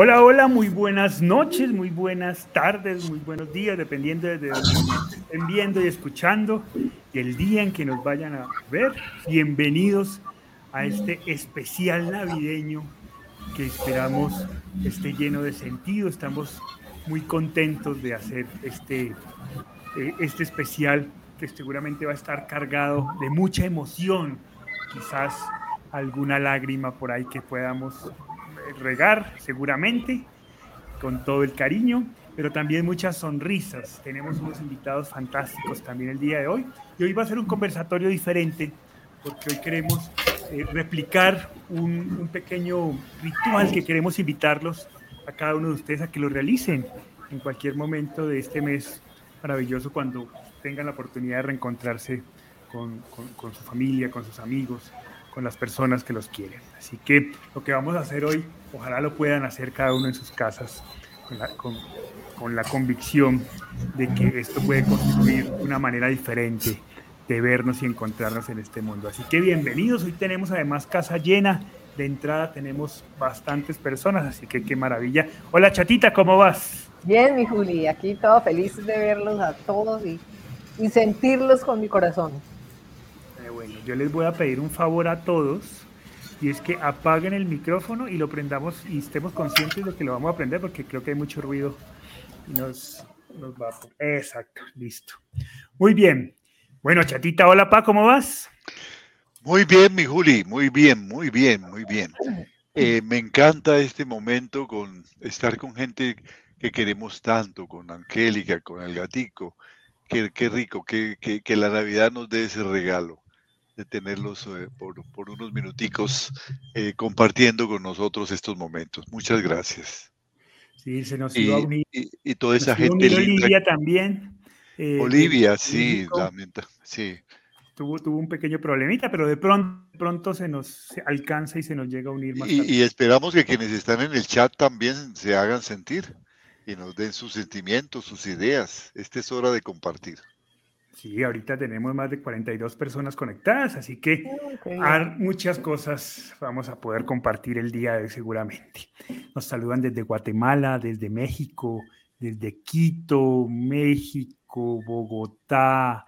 Hola, hola, muy buenas noches, muy buenas tardes, muy buenos días, dependiendo de donde estén viendo y escuchando y el día en que nos vayan a ver. Bienvenidos a este especial navideño que esperamos esté lleno de sentido. Estamos muy contentos de hacer este, eh, este especial que seguramente va a estar cargado de mucha emoción, quizás alguna lágrima por ahí que podamos regar seguramente con todo el cariño, pero también muchas sonrisas. Tenemos unos invitados fantásticos también el día de hoy y hoy va a ser un conversatorio diferente porque hoy queremos eh, replicar un, pequeño ritual que queremos invitarlos a cada uno de ustedes a que lo realicen en cualquier momento de este mes maravilloso cuando tengan la oportunidad de reencontrarse con, con, con su familia, con sus amigos, con las personas que los quieren. Así que lo que vamos a hacer hoy, ojalá lo puedan hacer cada uno en sus casas, con la, con, con la convicción de que esto puede construir una manera diferente de vernos y encontrarnos en este mundo. Así que bienvenidos, hoy tenemos además casa llena, de entrada tenemos bastantes personas, así que qué maravilla. Hola chatita, ¿cómo vas? Bien, mi Juli, aquí todo feliz de verlos a todos y, y sentirlos con mi corazón. Yo les voy a pedir un favor a todos y es que apaguen el micrófono y lo prendamos y estemos conscientes de que lo vamos a prender porque creo que hay mucho ruido y nos, nos va a... Exacto, listo. Muy bien, bueno, chatita, hola Pa, ¿cómo vas? Muy bien, mi Juli, muy bien, muy bien, muy bien. Eh, me encanta este momento con estar con gente que queremos tanto, con Angélica, con el gatico. Qué, qué rico, que, que, que, la Navidad nos dé ese regalo de tenerlos eh, por, por, unos minuticos eh, compartiendo con nosotros estos momentos. Muchas gracias. Sí, se nos iba a unir. Y, y toda esa gente. Olivia también. Eh, Olivia, sí, lamenta, sí. Tuvo, tuvo un pequeño problemita, pero de pronto, pronto se nos alcanza y se nos llega a unir más. Y, y, esperamos que quienes están en el chat también se hagan sentir y nos den sus sentimientos, sus ideas. Esta es hora de compartir. Sí, ahorita tenemos más de 42 personas conectadas, así que okay. muchas cosas vamos a poder compartir el día de hoy seguramente. Nos saludan desde Guatemala, desde México, desde Quito, México Bogotá,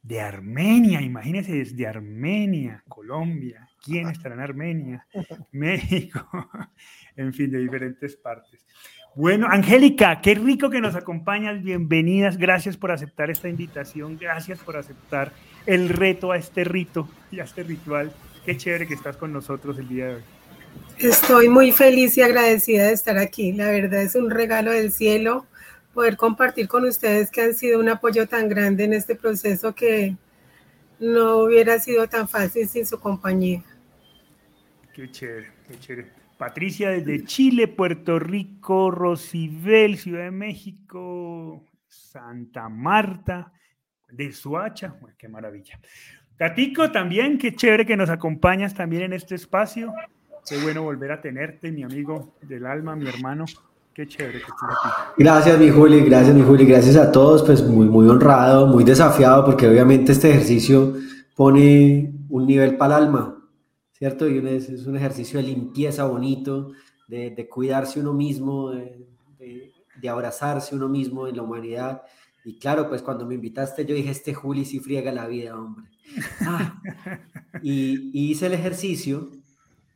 de Armenia, imagínense desde Armenia, Colombia, ¿quién estará en Armenia? México, en fin, de diferentes partes. Bueno, Angélica, qué rico que nos acompañas, bienvenidas, gracias por aceptar esta invitación, gracias por aceptar el reto a este rito y a este ritual. Qué chévere que estás con nosotros el día de hoy. Estoy muy feliz y agradecida de estar aquí, la verdad es un regalo del cielo poder compartir con ustedes que han sido un apoyo tan grande en este proceso que no hubiera sido tan fácil sin su compañía. Qué chévere, qué chévere. Patricia desde Chile, Puerto Rico, Rosibel, Ciudad de México, Santa Marta, de Suacha, bueno, qué maravilla. Gatico también, qué chévere que nos acompañas también en este espacio. Qué bueno volver a tenerte, mi amigo del alma, mi hermano. Qué chévere que estés aquí. Gracias, mi Juli, gracias, mi Juli, gracias a todos, pues muy, muy honrado, muy desafiado, porque obviamente este ejercicio pone un nivel para el alma, ¿cierto? Y es, es un ejercicio de limpieza bonito, de, de cuidarse uno mismo, de, de, de, abrazarse uno mismo en la humanidad. Y claro, pues cuando me invitaste, yo dije, este Juli sí friega la vida, hombre. Ah, y, y hice el ejercicio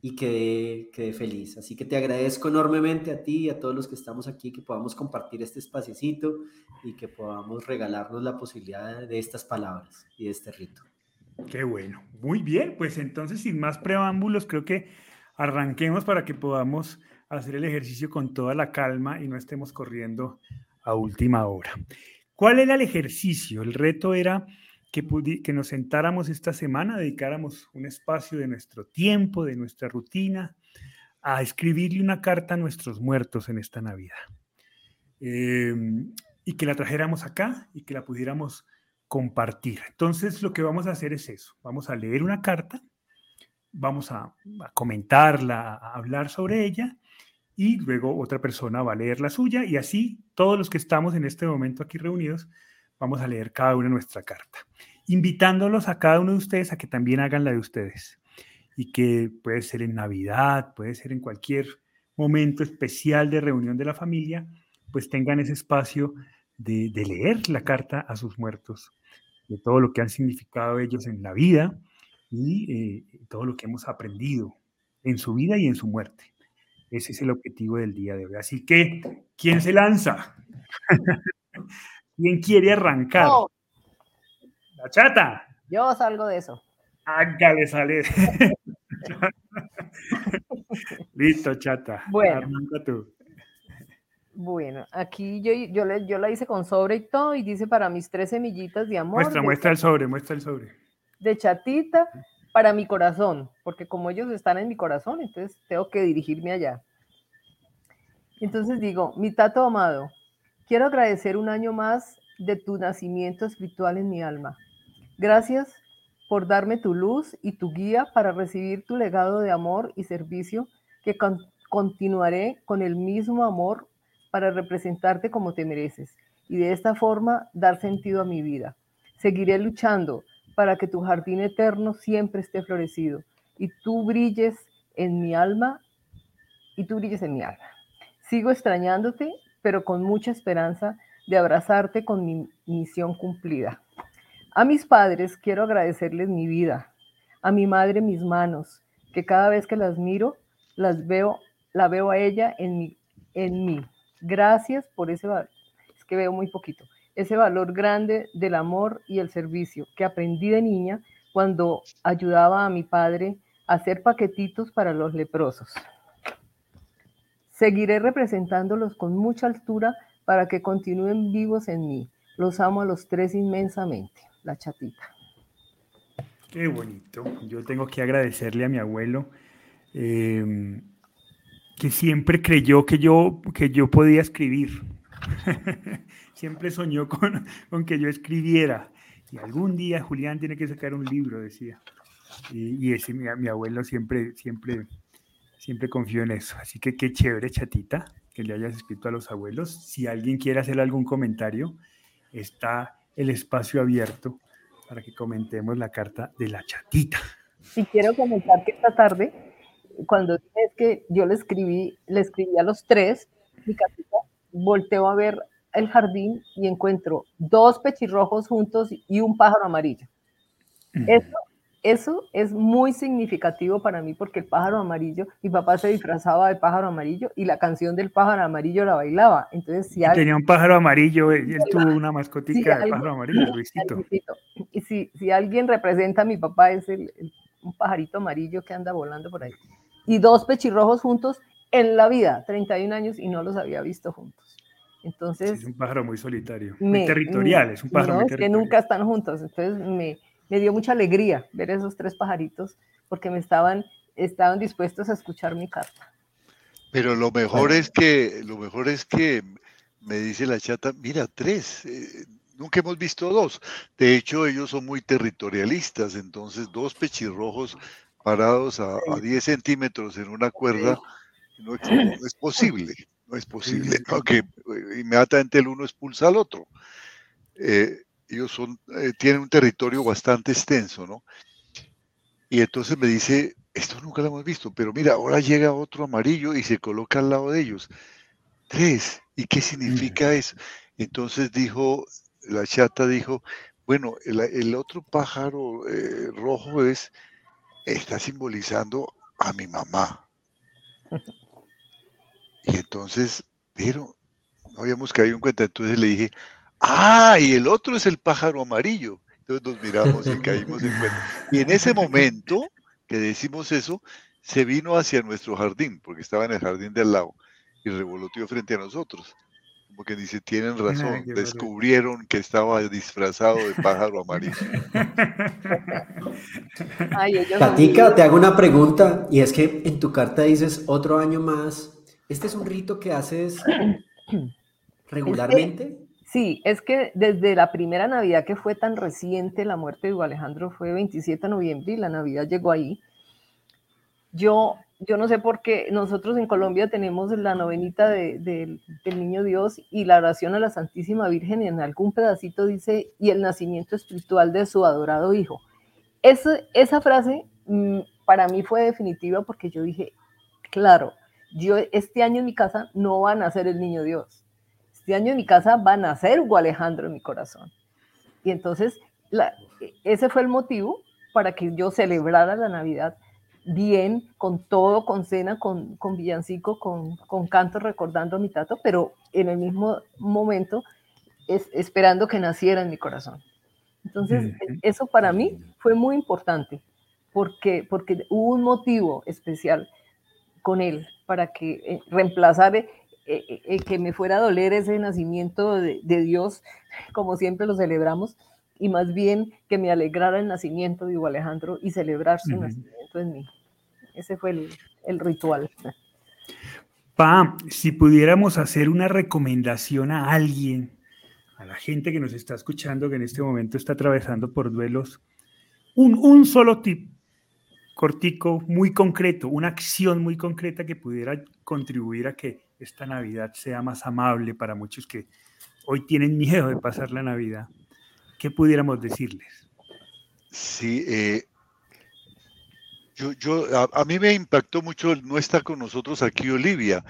y quedé, quedé, feliz. Así que te agradezco enormemente a ti y a todos los que estamos aquí que podamos compartir este espaciecito y que podamos regalarnos la posibilidad de estas palabras y de este rito. Qué bueno. Muy bien, pues entonces sin más preámbulos, creo que arranquemos para que podamos hacer el ejercicio con toda la calma y no estemos corriendo a última hora. ¿Cuál era el ejercicio? El reto era que, que, nos sentáramos esta semana, dedicáramos un espacio de nuestro tiempo, de nuestra rutina, a escribirle una carta a nuestros muertos en esta Navidad. Eh, y que la trajéramos acá y que la pudiéramos compartir. Entonces lo que vamos a hacer es eso, vamos a leer una carta, vamos a, a comentarla, a hablar sobre ella y luego otra persona va a leer la suya y así todos los que estamos en este momento aquí reunidos vamos a leer cada una nuestra carta, invitándolos a cada uno de ustedes a que también hagan la de ustedes y que puede ser en Navidad, puede ser en cualquier momento especial de reunión de la familia, pues tengan ese espacio de, leer la carta a sus muertos, de todo lo que han significado ellos en la vida y eh, todo lo que hemos aprendido en su vida y en su muerte. Ese es el objetivo del día de hoy. Así que, ¿quién se lanza? ¿Quién quiere arrancar? La chata. Yo salgo de eso. Hágale, sale. Listo, chata. Bueno. Bueno, aquí yo, yo, yo la hice con sobre y todo, y dice para mis tres semillitas de amor. Muestra, muestra el sobre, muestra el sobre. De chatita para mi corazón, porque como ellos están en mi corazón, entonces tengo que dirigirme allá. Entonces digo, mi tato amado, quiero agradecer un año más de tu nacimiento espiritual en mi alma. Gracias por darme tu luz y tu guía para recibir tu legado de amor y servicio que continuaré con el mismo amor para representarte como te mereces y de esta forma dar sentido a mi vida. Seguiré luchando para que tu jardín eterno siempre esté florecido y tú brilles en mi alma y tú brilles en mi alma. Sigo extrañándote, pero con mucha esperanza de abrazarte con mi misión cumplida. A mis padres quiero agradecerles mi vida, a mi madre mis manos, que cada vez que las miro, las veo, la veo a ella en mí, en mí. Gracias por ese valor, es que veo muy poquito, ese valor grande del amor y el servicio que aprendí de niña cuando ayudaba a mi padre a hacer paquetitos para los leprosos. Seguiré representándolos con mucha altura para que continúen vivos en mí. Los amo a los tres inmensamente. La chatita. Qué bonito. Yo tengo que agradecerle a mi abuelo em, que siempre creyó que yo, que yo podía escribir. siempre soñó con, con, que yo escribiera. Y algún día Julián tiene que sacar un libro, decía. Y, ese, mi, mi, abuelo siempre, siempre, siempre confió en eso. Así que qué chévere, chatita que le hayas escrito a los abuelos. Si alguien quiere hacer algún comentario, está el espacio abierto para que comentemos la carta de la chatita. Y quiero comentar que esta tarde, cuando es que yo le escribí, le escribí a los tres, mi cartita, volteo a ver el jardín y encuentro dos pechirrojos juntos y un pájaro amarillo. Eso eso es muy significativo para mí porque el pájaro amarillo, mi papá se disfrazaba de pájaro amarillo y la canción del pájaro amarillo la bailaba. Entonces, si Tenía un pájaro amarillo, él tuvo una mascotica de pájaro amarillo, Luisito. Y si, si alguien representa a mi papá, es el, un pajarito amarillo que anda volando por ahí. Y dos pechirrojos juntos en la vida, 31 años, y no los había visto juntos. Entonces. es un pájaro muy solitario, muy territorial, es un pájaro muy territorial. que nunca están juntos. Entonces me me dio mucha alegría ver esos tres pajaritos porque me estaban, estaban dispuestos a escuchar mi carta. Pero lo mejor es que, lo mejor es que me dice la chata, mira, tres, eh, nunca hemos visto dos. De hecho, ellos son muy territorialistas, entonces dos pechirrojos parados a, 10 centímetros en una cuerda no, es posible, no es posible, aunque inmediatamente el uno expulsa al otro. Eh, ellos son, eh, tienen un territorio bastante extenso, ¿no? Y entonces me dice, esto nunca lo hemos visto, pero mira, ahora llega otro amarillo y se coloca al lado de ellos. Tres, ¿y qué significa eso? Entonces dijo, la chata dijo, bueno, el, otro pájaro eh, rojo es, está simbolizando a mi mamá. Y entonces, pero no habíamos caído en cuenta, entonces le dije, ah, y el otro es el pájaro amarillo. Entonces nos miramos y caímos en cuenta. Y en ese momento que decimos eso, se vino hacia nuestro jardín, porque estaba en el jardín del lago, y revoloteó frente a nosotros. Como que dice, tienen razón, descubrieron que estaba disfrazado de pájaro amarillo. Katica, te hago una pregunta, y es que en tu carta dices otro año más. ¿Este es un rito que haces regularmente? Sí, es que desde la primera Navidad que fue tan reciente, la muerte de Hugo Alejandro fue 27 de noviembre y la Navidad llegó ahí. Yo, yo no sé por qué nosotros en Colombia tenemos la novenita del Niño Dios y la oración a la Santísima Virgen en algún pedacito dice, y el nacimiento espiritual de su adorado Hijo. esa frase mm, para mí fue definitiva porque yo dije, claro, yo este año en mi casa no va a nacer el niño Dios. Este año en mi casa va a nacer Hugo Alejandro en mi corazón. Y entonces ese fue el motivo para que yo celebrara la Navidad bien, con todo, con cena, con, con villancico, con, con canto recordando a mi tato, pero en el mismo momento es, esperando que naciera en mi corazón. Entonces, eso para mí fue muy importante, porque, porque hubo un motivo especial con él para que eh, reemplazar eh, eh, que me fuera a doler ese nacimiento de, Dios, como siempre lo celebramos, y más bien que me alegrara el nacimiento de Hugo Alejandro y celebrar su nacimiento en mí. Ese fue el, el ritual. Pa, si pudiéramos hacer una recomendación a alguien, a la gente que nos está escuchando, que en este momento está atravesando por duelos, un, un solo tip cortico, muy concreto, una acción muy concreta que pudiera contribuir a que esta Navidad sea más amable para muchos que hoy tienen miedo de pasar la Navidad. ¿Qué pudiéramos decirles? Sí, eh, yo, yo a, mí me impactó mucho no estar con nosotros aquí Olivia,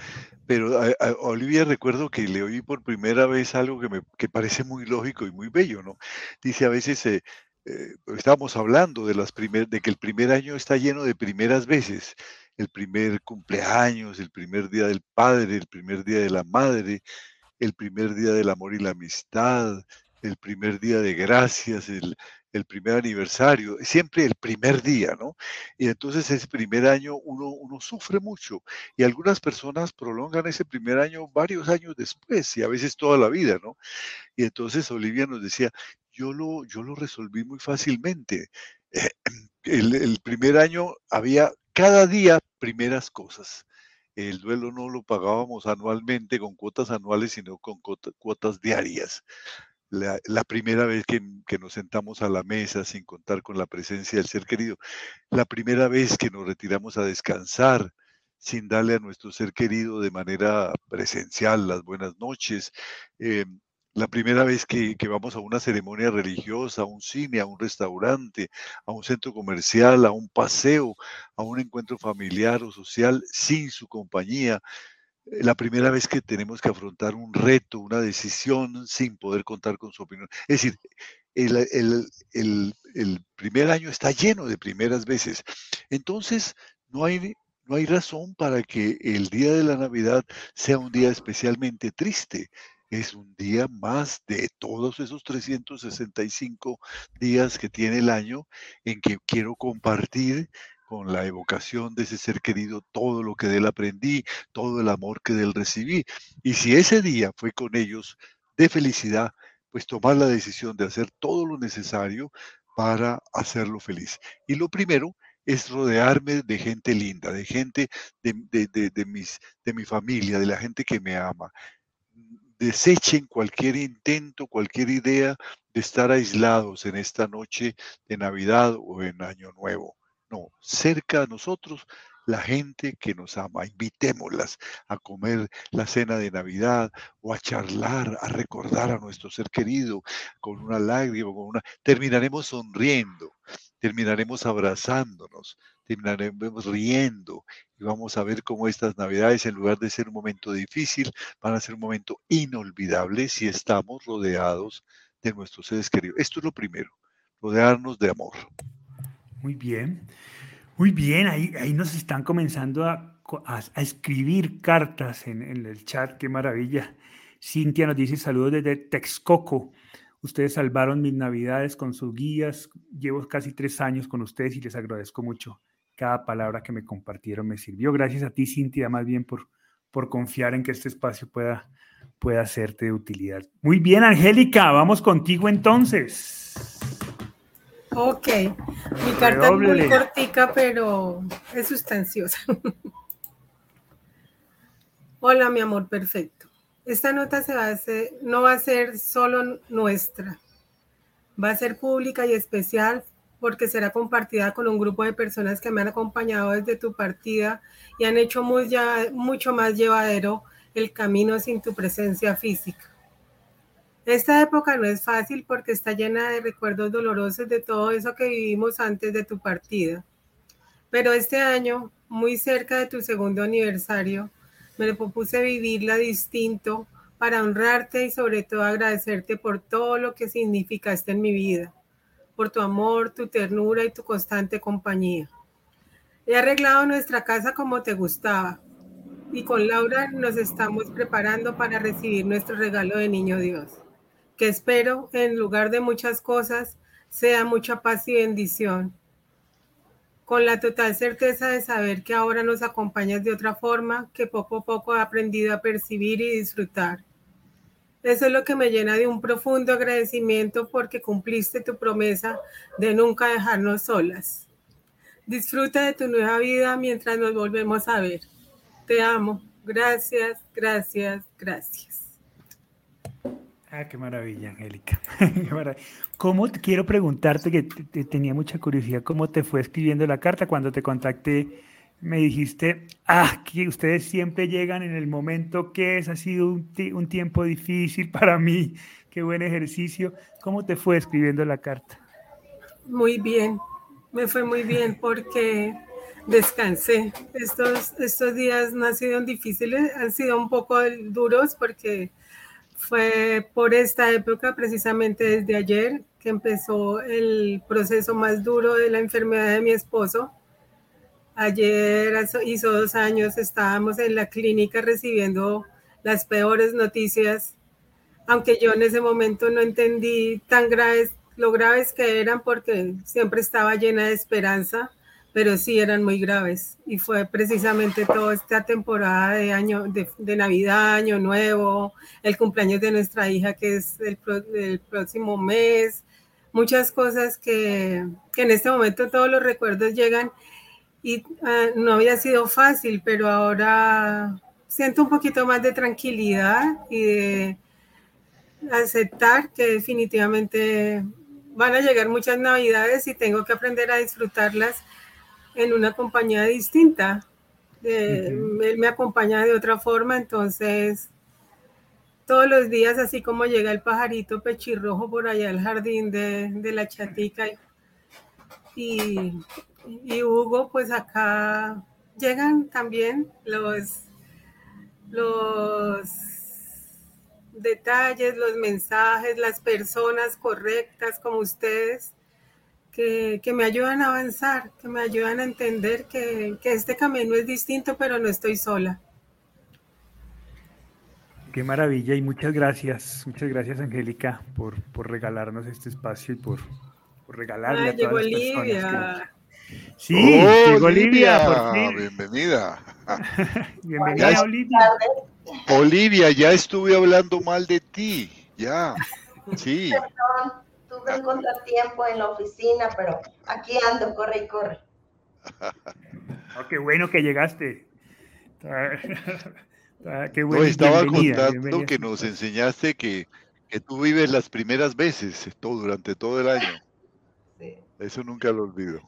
pero a, Olivia recuerdo que le oí por primera vez algo que me que parece muy lógico y muy bello, ¿no? Dice a veces eh, eh, estábamos hablando de las primer, de que el primer año está lleno de primeras veces, el primer cumpleaños, el primer día del padre, el primer día de la madre, el primer día del amor y la amistad, el primer día de gracias, el, el primer aniversario, siempre el primer día, ¿no? Y entonces ese primer año uno, sufre mucho y algunas personas prolongan ese primer año varios años después y a veces toda la vida, ¿no? Y entonces Olivia nos decía, yo lo, yo lo resolví muy fácilmente. El, primer año había cada día primeras cosas. El duelo no lo pagábamos anualmente con cuotas anuales, sino con cuotas, diarias. La, primera vez que, nos sentamos a la mesa sin contar con la presencia del ser querido, la primera vez que nos retiramos a descansar sin darle a nuestro ser querido de manera presencial las buenas noches, eh, la primera vez que, vamos a una ceremonia religiosa, a un cine, a un restaurante, a un centro comercial, a un paseo, a un encuentro familiar o social sin su compañía, la primera vez que tenemos que afrontar un reto, una decisión sin poder contar con su opinión. Es decir, el, el primer año está lleno de primeras veces. Entonces, no hay, no hay razón para que el día de la Navidad sea un día especialmente triste es un día más de todos esos 365 días que tiene el año en que quiero compartir con la evocación de ese ser querido todo lo que de él aprendí, todo el amor que de él recibí. Y si ese día fue con ellos de felicidad, pues tomar la decisión de hacer todo lo necesario para hacerlo feliz. Y lo primero es rodearme de gente linda, de gente de, mis, de mi familia, de la gente que me ama desechen cualquier intento, cualquier idea de estar aislados en esta noche de Navidad o en Año Nuevo. No, cerca a nosotros la gente que nos ama. Invitémoslas a comer la cena de Navidad o a charlar, a recordar a nuestro ser querido con una lágrima, con una... Terminaremos sonriendo, terminaremos abrazándonos, terminaremos riendo y vamos a ver cómo estas navidades, en lugar de ser un momento difícil, van a ser un momento inolvidable si estamos rodeados de nuestros seres queridos. Esto es lo primero, rodearnos de amor. Muy bien, muy bien, ahí, ahí nos están comenzando a, a, escribir cartas en, en, el chat, qué maravilla. Cintia nos dice saludos desde Texcoco. Ustedes salvaron mis navidades con sus guías. Llevo casi tres años con ustedes y les agradezco mucho cada palabra que me compartieron me sirvió. Gracias a ti, Cintia, más bien por, por confiar en que este espacio pueda, pueda serte de utilidad. Muy bien, Angélica, vamos contigo entonces. Ok, mi carta es muy cortica, pero es sustanciosa. Hola, mi amor perfecto. Esta nota se va a hacer, no va a ser solo nuestra, va a ser pública y especial porque será compartida con un grupo de personas que me han acompañado desde tu partida y han hecho muy ya, mucho más llevadero el camino sin tu presencia física. Esta época no es fácil porque está llena de recuerdos dolorosos de todo eso que vivimos antes de tu partida. Pero este año muy cerca de tu segundo aniversario, me propuse vivirla distinto para honrarte y sobre todo agradecerte por todo lo que significaste en mi vida, por tu amor, tu ternura y tu constante compañía. He arreglado nuestra casa como te gustaba y con Laura nos estamos preparando para recibir nuestro regalo de Niño Dios, que espero en lugar de muchas cosas sea mucha paz y bendición con la total certeza de saber que ahora nos acompañas de otra forma que poco a poco he aprendido a percibir y disfrutar. Eso es lo que me llena de un profundo agradecimiento porque cumpliste tu promesa de nunca dejarnos solas. Disfruta de tu nueva vida mientras nos volvemos a ver. Te amo. Gracias, gracias, gracias. Ah, qué maravilla, Angélica. ¿Cómo quiero preguntarte que tenía mucha curiosidad cómo te fue escribiendo la carta cuando te contacté? Me dijiste, ah, que ustedes siempre llegan en el momento que es, ha sido un, un tiempo difícil para mí, qué buen ejercicio. ¿Cómo te fue escribiendo la carta? Muy bien, me fue muy bien porque descansé. Estos, estos días no han sido difíciles, han sido un poco duros porque fue por esta época, precisamente desde ayer, que empezó el proceso más duro de la enfermedad de mi esposo. Ayer hizo dos años, estábamos en la clínica recibiendo las peores noticias, aunque yo en ese momento no entendí tan graves, lo graves que eran porque siempre estaba llena de esperanza pero sí eran muy graves. Y fue precisamente toda esta temporada de año, de, Navidad, Año Nuevo, el cumpleaños de nuestra hija que es el, próximo mes, muchas cosas que, que, en este momento todos los recuerdos llegan y ah, no había sido fácil, pero ahora siento un poquito más de tranquilidad y de aceptar que definitivamente van a llegar muchas navidades y tengo que aprender a disfrutarlas en una compañía distinta. Él me acompaña de otra forma, entonces todos los días, así como llega el pajarito pechirrojo por allá al jardín de, la chatica y, y, Hugo, pues acá llegan también los, los detalles, los mensajes, las personas correctas como ustedes que, me ayudan a avanzar, que me ayudan a entender que, este camino es distinto, pero no estoy sola. Qué maravilla y muchas gracias, muchas gracias Angélica por, regalarnos este espacio y por, regalarle a todas las Olivia. Sí, oh, llegó Olivia, por fin. Bienvenida. Bienvenida, Olivia. Olivia, ya estuve hablando mal de ti, ya. Sí tuve un contratiempo en la oficina, pero aquí ando, corre y corre. Oh, qué bueno que llegaste. qué bueno. estaba contando que nos enseñaste que, que, tú vives las primeras veces todo, durante todo el año. Sí. Eso nunca lo olvido.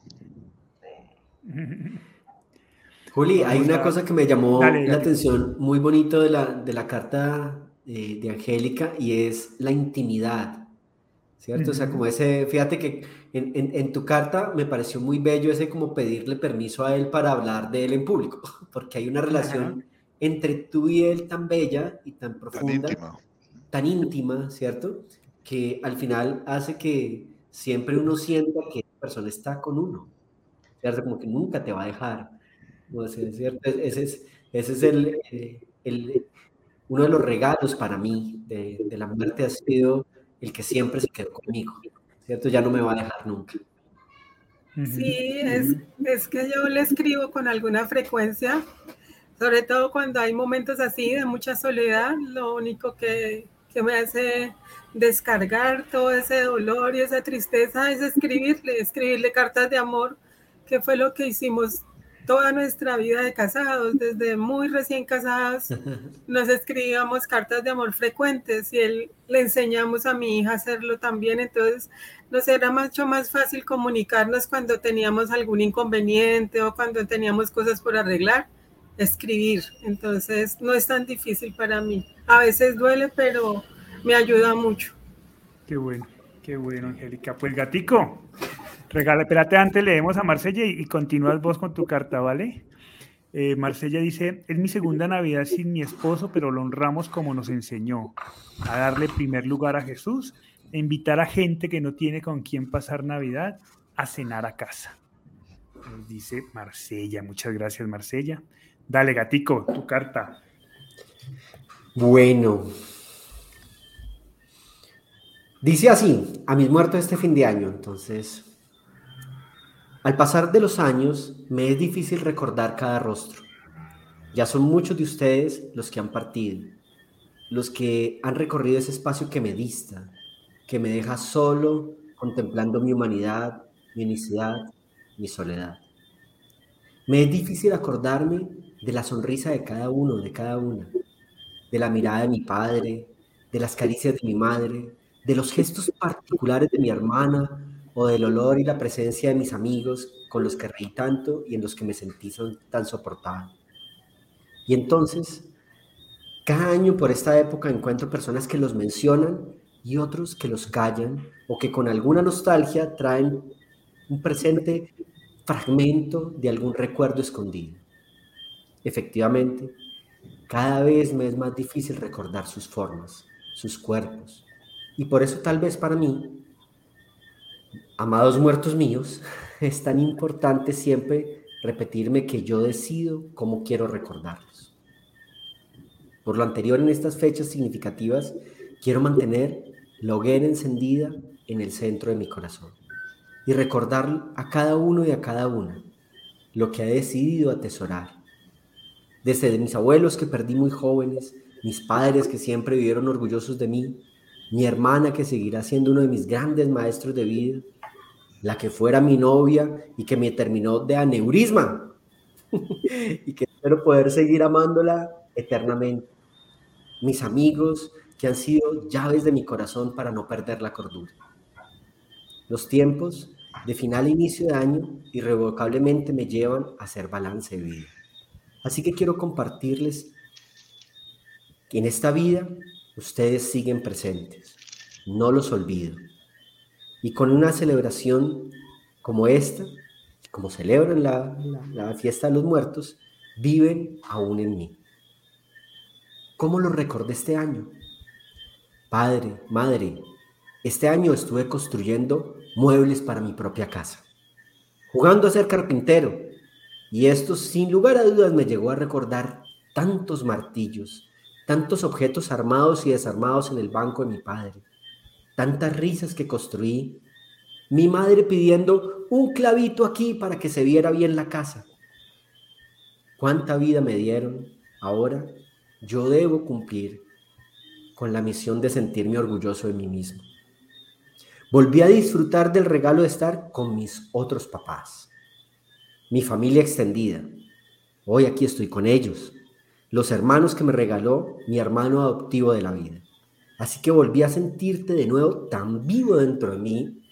Juli, hay una cosa que me llamó la atención muy bonito de la, de la carta eh, de Angélica y es la intimidad. ¿Cierto? O sea, como ese, fíjate que en, en, tu carta me pareció muy bello ese como pedirle permiso a él para hablar de él en público, porque hay una relación entre tú y él tan bella y tan profunda, tan íntima, ¿cierto? Que al final hace que siempre uno sienta que la persona está con uno, ¿cierto? Como que nunca te va a dejar, ¿no? ¿cierto? Ese es, ese es el, eh, el, uno de los regalos para mí de, de la muerte ha sido el que siempre se quedó conmigo, ¿cierto? Ya no me va a dejar nunca. Sí, es, es que yo le escribo con alguna frecuencia, sobre todo cuando hay momentos así de mucha soledad, lo único que, que me hace descargar todo ese dolor y esa tristeza es escribirle, escribirle cartas de amor, que fue lo que hicimos toda nuestra vida de casados, desde muy recién casados, nos escribíamos cartas de amor frecuentes y él le enseñamos a mi hija a hacerlo también, entonces nos era mucho más fácil comunicarnos cuando teníamos algún inconveniente o cuando teníamos cosas por arreglar, escribir, entonces no es tan difícil para mí. A veces duele, pero me ayuda mucho. Qué bueno, qué bueno, Angélica. Pues gatico, Regala, espérate, antes leemos a Marsella y, continúas vos con tu carta, ¿vale? Eh, Marcella dice, es mi segunda Navidad sin mi esposo, pero lo honramos como nos enseñó, a darle primer lugar a Jesús, e invitar a gente que no tiene con quién pasar Navidad a cenar a casa. Nos dice Marcella, muchas gracias Marcella. Dale, gatico, tu carta. Bueno. Dice así, a mis muertos este fin de año, entonces al pasar de los años, me es difícil recordar cada rostro. Ya son muchos de ustedes los que han partido, los que han recorrido ese espacio que me dista, que me deja solo contemplando mi humanidad, mi unicidad, mi soledad. Me es difícil acordarme de la sonrisa de cada uno, de cada una, de la mirada de mi padre, de las caricias de mi madre, de los gestos particulares de mi hermana o del olor y la presencia de mis amigos con los que reí tanto y en los que me sentí tan soportado. Y entonces, cada año por esta época encuentro personas que los mencionan y otros que los callan o que con alguna nostalgia traen un presente fragmento de algún recuerdo escondido. Efectivamente, cada vez me es más difícil recordar sus formas, sus cuerpos, y por eso tal vez para mí Amados muertos míos, es tan importante siempre repetirme que yo decido cómo quiero recordarlos. Por lo anterior, en estas fechas significativas, quiero mantener la hoguera encendida en el centro de mi corazón y recordar a cada uno y a cada una lo que he decidido atesorar. Desde mis abuelos que perdí muy jóvenes, mis padres que siempre vivieron orgullosos de mí, mi hermana que seguirá siendo uno de mis grandes maestros de vida, la que fuera mi novia y que me terminó de aneurisma y que espero poder seguir amándola eternamente. Mis amigos que han sido llaves de mi corazón para no perder la cordura. Los tiempos de final e inicio de año irrevocablemente me llevan a hacer balance de vida. Así que quiero compartirles que en esta vida ustedes siguen presentes. No los olvido. Y con una celebración como esta, como celebran la, fiesta de los muertos, viven aún en mí. ¿Cómo lo recordé este año? Padre, madre, este año estuve construyendo muebles para mi propia casa, jugando a ser carpintero, y esto sin lugar a dudas me llegó a recordar tantos martillos, tantos objetos armados y desarmados en el banco de mi padre, tantas risas que construí, mi madre pidiendo un clavito aquí para que se viera bien la casa. ¿Cuánta vida me dieron? Ahora yo debo cumplir con la misión de sentirme orgulloso de mí mismo. Volví a disfrutar del regalo de estar con mis otros papás, mi familia extendida. Hoy aquí estoy con ellos, los hermanos que me regaló mi hermano adoptivo de la vida. Así que volví a sentirte de nuevo tan vivo dentro de mí,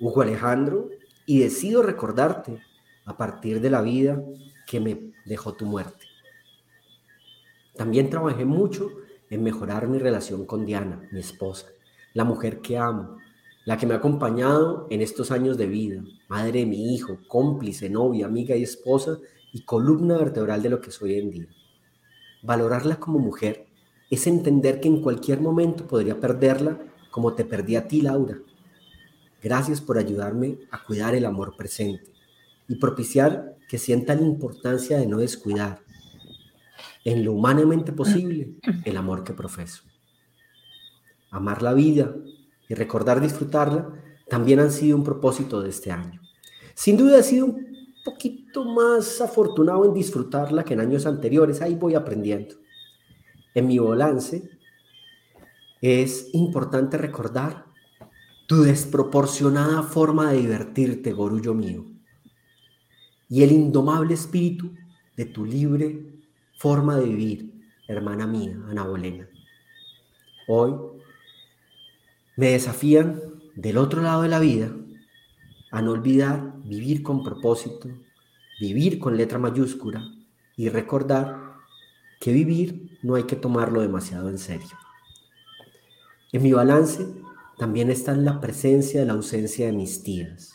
Hugo Alejandro, y decido recordarte a partir de la vida que me dejó tu muerte. También trabajé mucho en mejorar mi relación con Diana, mi esposa, la mujer que amo, la que me ha acompañado en estos años de vida, madre de mi hijo, cómplice, novia, amiga y esposa y columna vertebral de lo que soy en día. Valorarla como mujer es entender que en cualquier momento podría perderla como te perdí a ti, Laura. Gracias por ayudarme a cuidar el amor presente y propiciar que sienta la importancia de no descuidar, en lo humanamente posible, el amor que profeso. Amar la vida y recordar disfrutarla también han sido un propósito de este año. Sin duda he sido un poquito más afortunado en disfrutarla que en años anteriores, ahí voy aprendiendo en mi balance, es importante recordar tu desproporcionada forma de divertirte, gorullo mío, y el indomable espíritu de tu libre forma de vivir, hermana mía, Ana Bolena. Hoy me desafían del otro lado de la vida a no olvidar vivir con propósito, vivir con letra mayúscula y recordar que vivir no hay que tomarlo demasiado en serio. En mi balance también está la presencia de la ausencia de mis tías,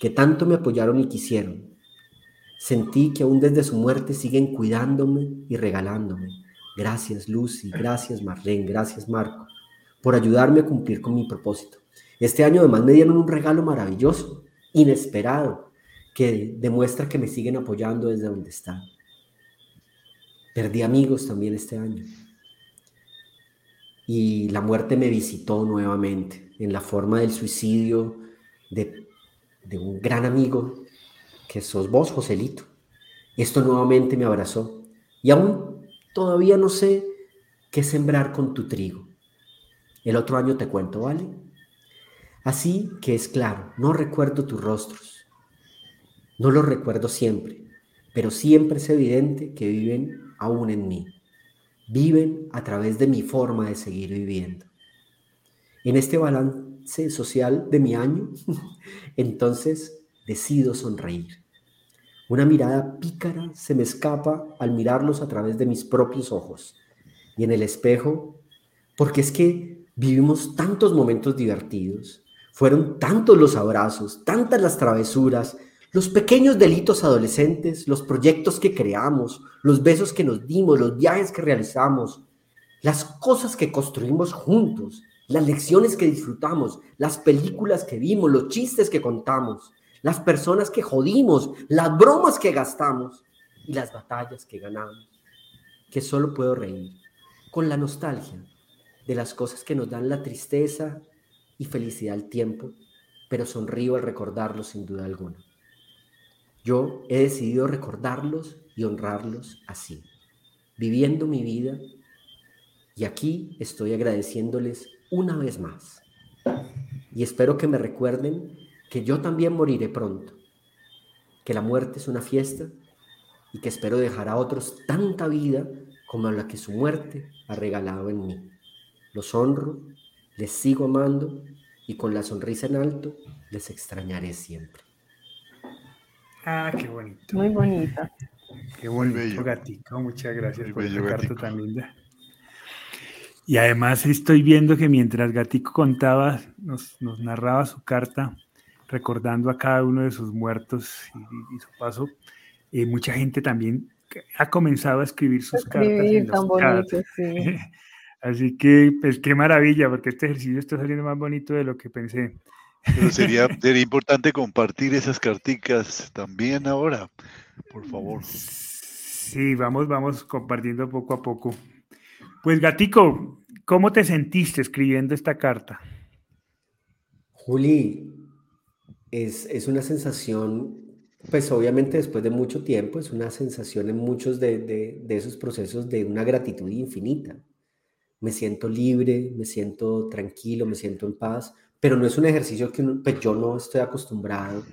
que tanto me apoyaron y quisieron. Sentí que aún desde su muerte siguen cuidándome y regalándome. Gracias Lucy, gracias Marlene, gracias Marco, por ayudarme a cumplir con mi propósito. Este año además me dieron un regalo maravilloso, inesperado, que demuestra que me siguen apoyando desde donde están. Perdí amigos también este año. Y la muerte me visitó nuevamente en la forma del suicidio de, de un gran amigo que sos vos, Joselito. Esto nuevamente me abrazó. Y aún todavía no sé qué sembrar con tu trigo. El otro año te cuento, ¿vale? Así que es claro, no recuerdo tus rostros. No los recuerdo siempre, pero siempre es evidente que viven aún en mí. Viven a través de mi forma de seguir viviendo. En este balance social de mi año, entonces decido sonreír. Una mirada pícara se me escapa al mirarlos a través de mis propios ojos. Y en el espejo, porque es que vivimos tantos momentos divertidos, fueron tantos los abrazos, tantas las travesuras, los pequeños delitos adolescentes, los proyectos que creamos, los besos que nos dimos, los viajes que realizamos, las cosas que construimos juntos, las lecciones que disfrutamos, las películas que vimos, los chistes que contamos, las personas que jodimos, las bromas que gastamos y las batallas que ganamos, que solo puedo reír con la nostalgia de las cosas que nos dan la tristeza y felicidad al tiempo, pero sonrío al recordarlos sin duda alguna. Yo he decidido recordarlos y honrarlos así, viviendo mi vida y aquí estoy agradeciéndoles una vez más. Y espero que me recuerden que yo también moriré pronto, que la muerte es una fiesta y que espero dejar a otros tanta vida como la que su muerte ha regalado en mí. Los honro, les sigo amando y con la sonrisa en alto les extrañaré siempre. Ah, qué bonito. Muy bonita. Qué bonito, gatito. Muchas gracias por esa carta tan linda. Y además estoy viendo que mientras Gatico contaba, nos, nos narraba su carta, recordando a cada uno de sus muertos y, su paso, eh, mucha gente también ha comenzado a escribir sus cartas. tan bonito, sí. Así que, pues qué maravilla, porque este ejercicio está saliendo más bonito de lo que pensé. Pero sería, sería importante compartir esas carticas también ahora, por favor. Sí, vamos, vamos compartiendo poco a poco. Pues Gatico, ¿cómo te sentiste escribiendo esta carta? Juli, es, es una sensación, pues obviamente después de mucho tiempo, es una sensación en muchos de, de, de esos procesos de una gratitud infinita. Me siento libre, me siento tranquilo, me siento en paz, pero no es un ejercicio que pues yo no estoy acostumbrado.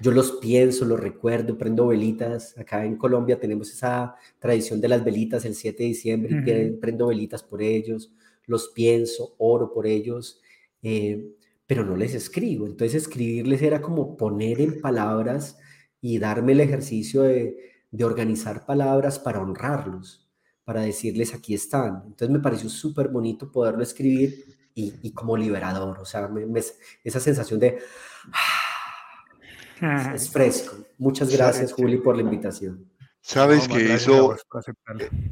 Yo los pienso, los recuerdo, prendo velitas. Acá en Colombia tenemos esa tradición de las velitas el 7 de diciembre, y prendo velitas por ellos, los pienso, oro por ellos, eh, pero no les escribo. Entonces escribirles era como poner en palabras y darme el ejercicio de, de organizar palabras para honrarlos, para decirles aquí están. Entonces me pareció súper bonito poderlo escribir y, como liberador, o sea, esa sensación de... es, fresco. Muchas gracias, Juli, por la invitación. Sabes que eso,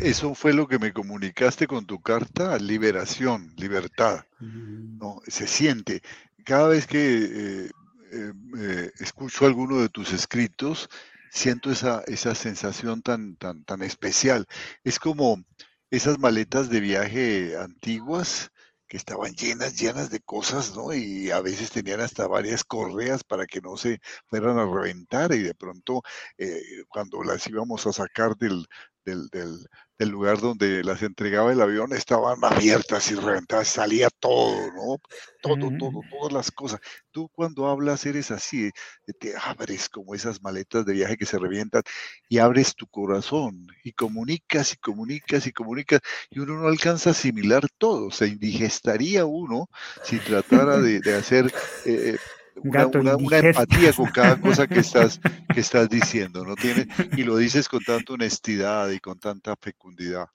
eso fue lo que me comunicaste con tu carta, liberación, libertad. Mm. ¿no? Se siente. Cada vez que eh, eh, eh, escucho alguno de tus escritos, siento esa, esa sensación tan, tan, tan especial. Es como esas maletas de viaje antiguas que estaban llenas, llenas de cosas, ¿no? Y a veces tenían hasta varias correas para que no se fueran a reventar y de pronto eh, cuando las íbamos a sacar del, del, del lugar donde las entregaba el avión estaban abiertas y reventadas, salía todo, ¿no? Todo, todo, todas las cosas. Tú cuando hablas eres así, eh, te abres como esas maletas de viaje que se revientan y abres tu corazón y comunicas y comunicas y comunicas y uno no alcanza a asimilar todo, se indigestaría uno si tratara de, hacer... Eh, una, empatía con cada cosa que estás, que estás diciendo, ¿no? Tiene, y lo dices con tanta honestidad y con tanta fecundidad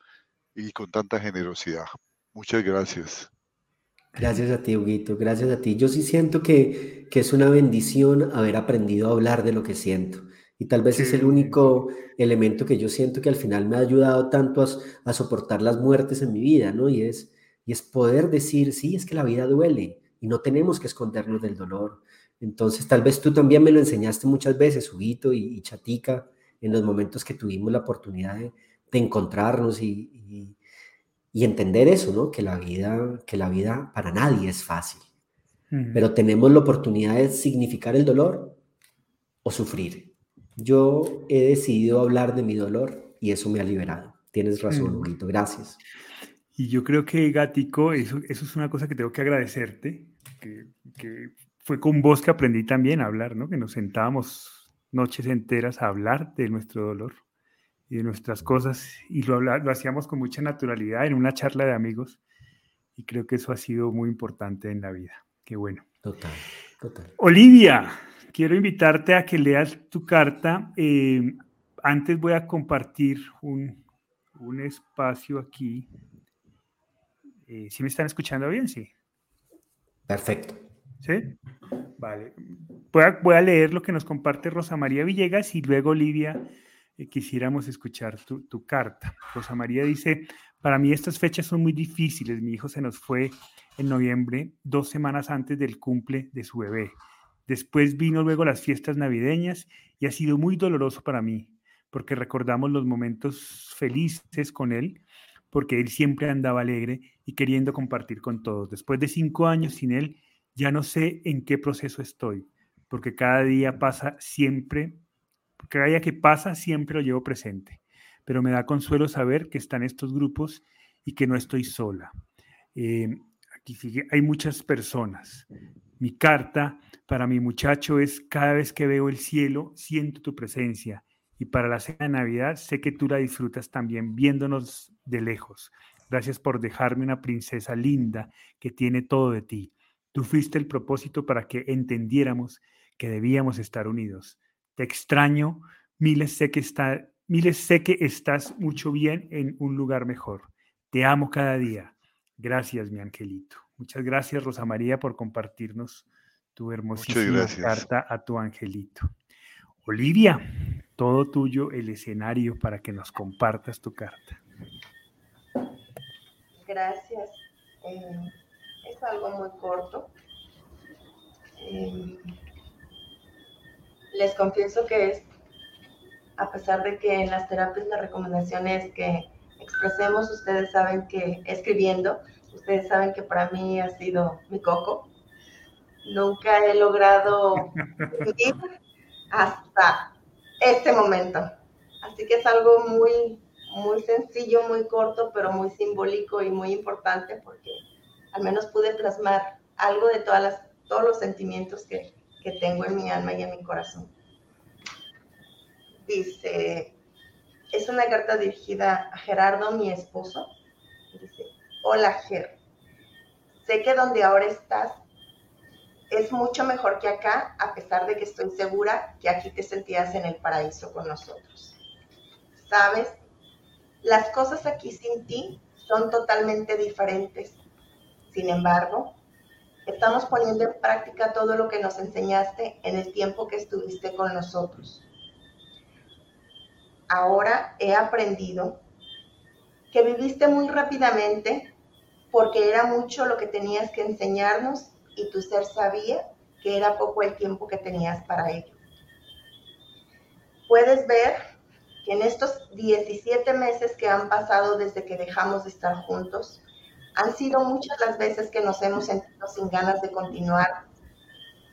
y con tanta generosidad. Muchas gracias. Gracias a ti, Huguito, gracias a ti. Yo sí siento que, que es una bendición haber aprendido a hablar de lo que siento Y tal vez es el único elemento que yo siento que al final me ha ayudado tanto a, a, soportar las muertes en mi vida, ¿no? Y es, y es poder decir, sí, es que la vida duele y no tenemos que escondernos del dolor. Entonces, tal vez tú también me lo enseñaste muchas veces, Huguito y, y Chatica, en los momentos que tuvimos la oportunidad de, de encontrarnos y, y, y, entender eso, ¿no? Que la vida, que la vida para nadie es fácil, pero tenemos la oportunidad de significar el dolor o sufrir. Yo he decidido hablar de mi dolor y eso me ha liberado. Tienes razón, Huguito, gracias. Y yo creo que, Gatico, eso, eso es una cosa que tengo que agradecerte, que, que, fue con vos que aprendí también a hablar, ¿no? Que nos sentábamos noches enteras a hablar de nuestro dolor y de nuestras cosas y lo, lo hacíamos con mucha naturalidad en una charla de amigos y creo que eso ha sido muy importante en la vida. Qué bueno. Total, total. Olivia, quiero invitarte a que leas tu carta. Eh, antes voy a compartir un, un espacio aquí. Eh, ¿Sí me están escuchando bien? Sí. Perfecto. ¿Sí? Vale. Voy a, leer lo que nos comparte Rosa María Villegas y luego, Olivia, eh, quisiéramos escuchar tu carta. Rosa María dice, para mí estas fechas son muy difíciles. Mi hijo se nos fue en noviembre, dos semanas antes del cumple de su bebé. Después vino luego las fiestas navideñas y ha sido muy doloroso para mí, porque recordamos los momentos felices con él, porque él siempre andaba alegre y queriendo compartir con todos. Después de cinco años sin él, ya no sé en qué proceso estoy, porque cada día pasa siempre, cada día que pasa siempre lo llevo presente, pero me da consuelo saber que están estos grupos y que no estoy sola. Eh, aquí hay muchas personas. Mi carta para mi muchacho es cada vez que veo el cielo, siento tu presencia. Y para la cena de Navidad sé que tú la disfrutas también viéndonos de lejos. Gracias por dejarme una princesa linda que tiene todo de ti. Tú fuiste el propósito para que entendiéramos que debíamos estar unidos. Te extraño, miles sé que, está, miles sé que estás mucho bien en un lugar mejor. Te amo cada día. Gracias, mi angelito. Muchas gracias, Rosa María, por compartirnos tu hermosísima carta a tu angelito. Olivia, todo tuyo el escenario para que nos compartas tu carta. Gracias. Eh, algo muy corto. Eh, les confieso que es, a pesar de que en las terapias la recomendación es que expresemos, ustedes saben que escribiendo, ustedes saben que para mí ha sido mi coco. Nunca he logrado vivir hasta este momento. Así que es algo muy, muy sencillo, muy corto, pero muy simbólico y muy importante porque al menos pude plasmar algo de todas las, todos los sentimientos que, que tengo en mi alma y en mi corazón. Dice, es una carta dirigida a Gerardo, mi esposo. Dice, hola Ger, sé que donde ahora estás es mucho mejor que acá, a pesar de que estoy segura que aquí te sentías en el paraíso con nosotros. ¿Sabes? Las cosas aquí sin ti son totalmente diferentes. Sin embargo, estamos poniendo en práctica todo lo que nos enseñaste en el tiempo que estuviste con nosotros ahora he aprendido que viviste muy rápidamente porque era mucho lo que tenías que enseñarnos y tu ser sabía que era poco el tiempo que tenías para ello. Puedes ver que en estos 17 meses que han pasado desde que dejamos de estar juntos, han sido muchas las veces que nos hemos sentido sin ganas de continuar,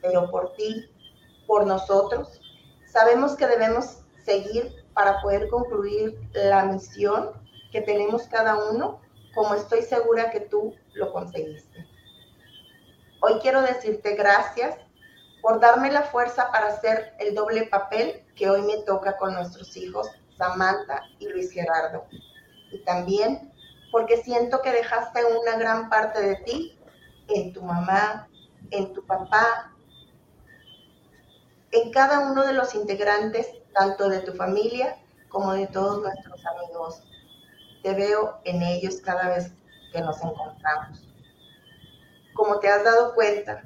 pero por ti, por nosotros, sabemos que debemos seguir para poder concluir la misión que tenemos cada uno, como estoy segura que tú lo conseguiste. Hoy quiero decirte gracias por darme la fuerza para hacer el doble papel que hoy me toca con nuestros hijos, Samantha y Luis Gerardo. Y también porque siento que dejaste una gran parte de ti en tu mamá, en tu papá, en cada uno de los integrantes tanto de tu familia como de todos nuestros amigos. Te veo en ellos cada vez que nos encontramos. Como te has dado cuenta,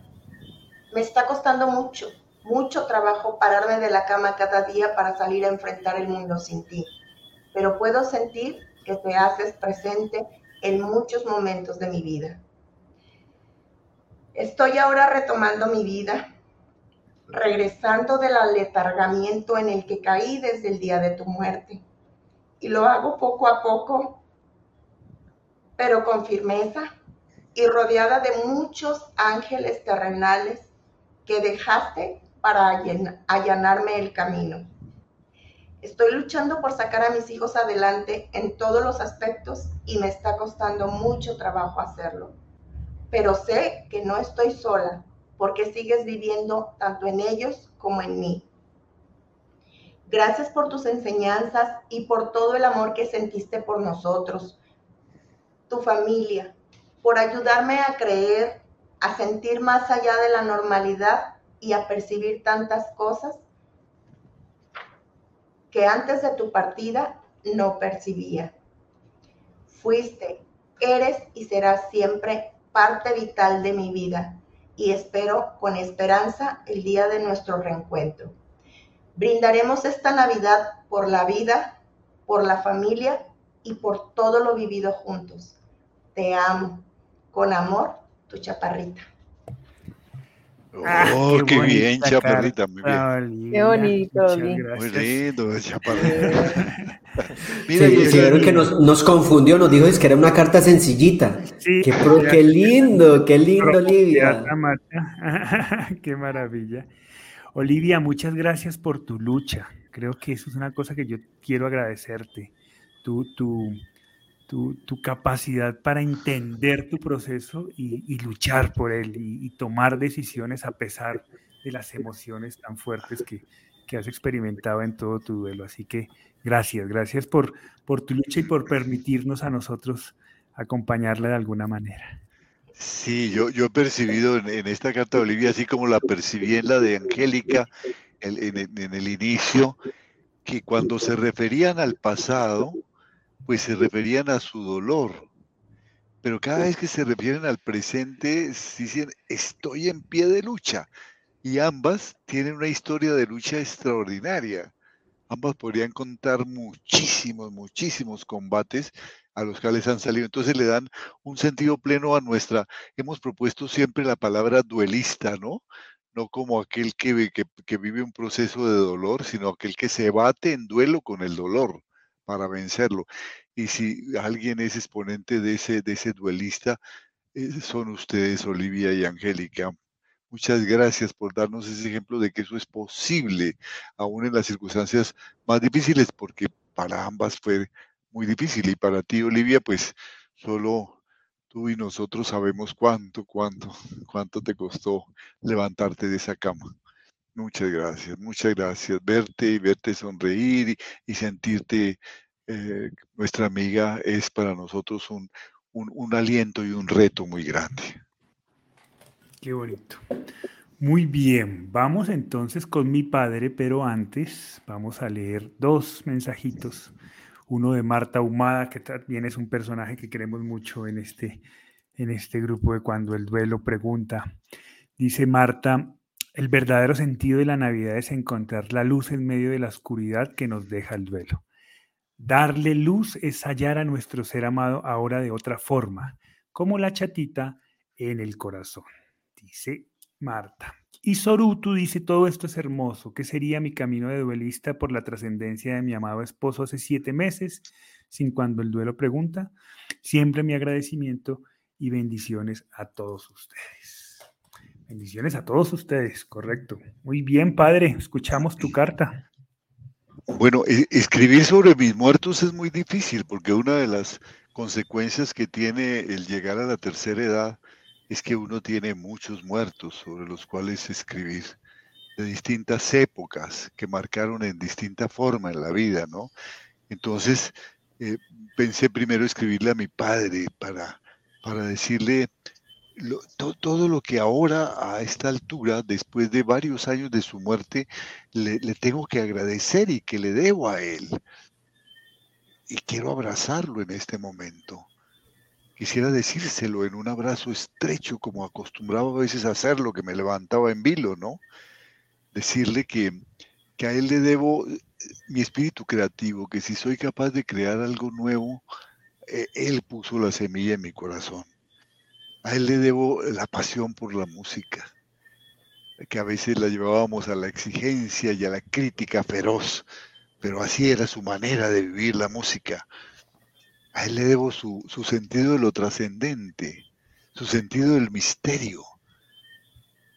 me está costando mucho mucho trabajo pararme de la cama cada día para salir a enfrentar el mundo sin ti, pero puedo sentir que te haces presente en muchos momentos de mi vida. Estoy ahora retomando mi vida, regresando del aletargamiento en el que caí desde el día de tu muerte. Y lo hago poco a poco, pero con firmeza y rodeada de muchos ángeles terrenales que dejaste para allanarme el camino. Estoy luchando por sacar a mis hijos adelante en todos los aspectos y me está costando mucho trabajo hacerlo. Pero sé que no estoy sola porque sigues viviendo tanto en ellos como en mí. Gracias por tus enseñanzas y por todo el amor que sentiste por nosotros, tu familia, por ayudarme a creer, a sentir más allá de la normalidad y a percibir tantas cosas que antes de tu partida no percibía. Fuiste, eres y serás siempre parte vital de mi vida y espero con esperanza el día de nuestro reencuentro. Brindaremos esta Navidad por la vida, por la familia y por todo lo vivido juntos. Te amo. Con amor, tu chaparrita. Ah, oh, qué, bien, chaparrita, muy bien. Qué bonito, Muy lindo, chaparrita. Mira, sí, vieron que nos, nos, confundió, nos dijo que era una carta sencillita. Sí, qué, qué lindo, qué lindo, Olivia. qué maravilla. Olivia, muchas gracias por tu lucha. Creo que eso es una cosa que yo quiero agradecerte. Tu, tu, tu, capacidad para entender tu proceso y, luchar por él y, tomar decisiones a pesar de las emociones tan fuertes que, has experimentado en todo tu duelo. Así que gracias, gracias por, por tu lucha y por permitirnos a nosotros acompañarla de alguna manera. Sí, yo, yo he percibido en, esta carta de Olivia, así como la percibí en la de Angélica en el inicio, que cuando se referían al pasado, pues se referían a su dolor. Pero cada vez que se refieren al presente, dicen, estoy en pie de lucha. Y ambas tienen una historia de lucha extraordinaria. Ambas podrían contar muchísimos, muchísimos combates a los cuales han salido. Entonces le dan un sentido pleno a nuestra, hemos propuesto siempre la palabra duelista, ¿no? No como aquel que, que, que vive un proceso de dolor, sino aquel que se bate en duelo con el dolor para vencerlo. Y si alguien es exponente de ese, de ese duelista, eh, son ustedes, Olivia y Angélica. Muchas gracias por darnos ese ejemplo de que eso es posible, aún en las circunstancias más difíciles, porque para ambas fue muy difícil. Y para ti, Olivia, pues solo tú y nosotros sabemos cuánto, cuánto, cuánto te costó levantarte de esa cama. Muchas gracias, muchas gracias. Verte y verte sonreír y, sentirte eh, nuestra amiga es para nosotros un, un, aliento y un reto muy grande. Qué bonito. Muy bien, vamos entonces con mi padre, pero antes vamos a leer dos mensajitos. Uno de Marta Humada, que también es un personaje que queremos mucho en este, en este grupo de Cuando el Duelo Pregunta. Dice Marta, el verdadero sentido de la Navidad es encontrar la luz en medio de la oscuridad que nos deja el duelo. Darle luz es hallar a nuestro ser amado ahora de otra forma, como la chatita en el corazón, dice Marta. Y Sorutu dice, todo esto es hermoso. ¿Qué sería mi camino de duelista por la trascendencia de mi amado esposo hace siete meses? Sin cuando el duelo pregunta. Siempre mi agradecimiento y bendiciones a todos ustedes. Bendiciones a todos ustedes, correcto. Muy bien, padre, escuchamos tu carta. Bueno, e, escribir sobre mis muertos es muy difícil porque una de las consecuencias que tiene el llegar a la tercera edad es que uno tiene muchos muertos sobre los cuales escribir de distintas épocas que marcaron en distinta forma en la vida, ¿no? Entonces, eh, pensé primero escribirle a mi padre para, para decirle todo lo que ahora a esta altura, después de varios años de su muerte, le, tengo que agradecer y que le debo a él. Y quiero abrazarlo en este momento. Quisiera decírselo en un abrazo estrecho, como acostumbraba a veces a hacerlo, que me levantaba en vilo, ¿no? decirle que, que a él le debo eh, mi espíritu creativo, que si soy capaz de crear algo nuevo, eh, él puso la semilla en mi corazón. A él le debo la pasión por la música, que a veces la llevábamos a la exigencia y a la crítica feroz, pero así era su manera de vivir la música. A él le debo su, su sentido de lo trascendente, su sentido del misterio,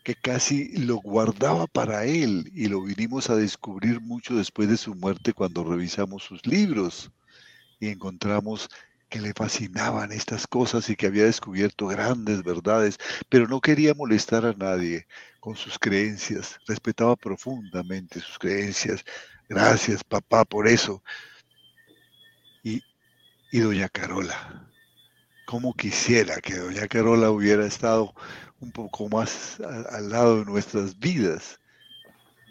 que casi lo guardaba para él y lo vinimos a descubrir mucho después de su muerte cuando revisamos sus libros y encontramos que le fascinaban estas cosas y que había descubierto grandes verdades, pero no quería molestar a nadie con sus creencias, respetaba profundamente sus creencias. Gracias, papá, por eso. Y, y doña Carola, cómo quisiera que doña Carola hubiera estado un poco más al lado de nuestras vidas.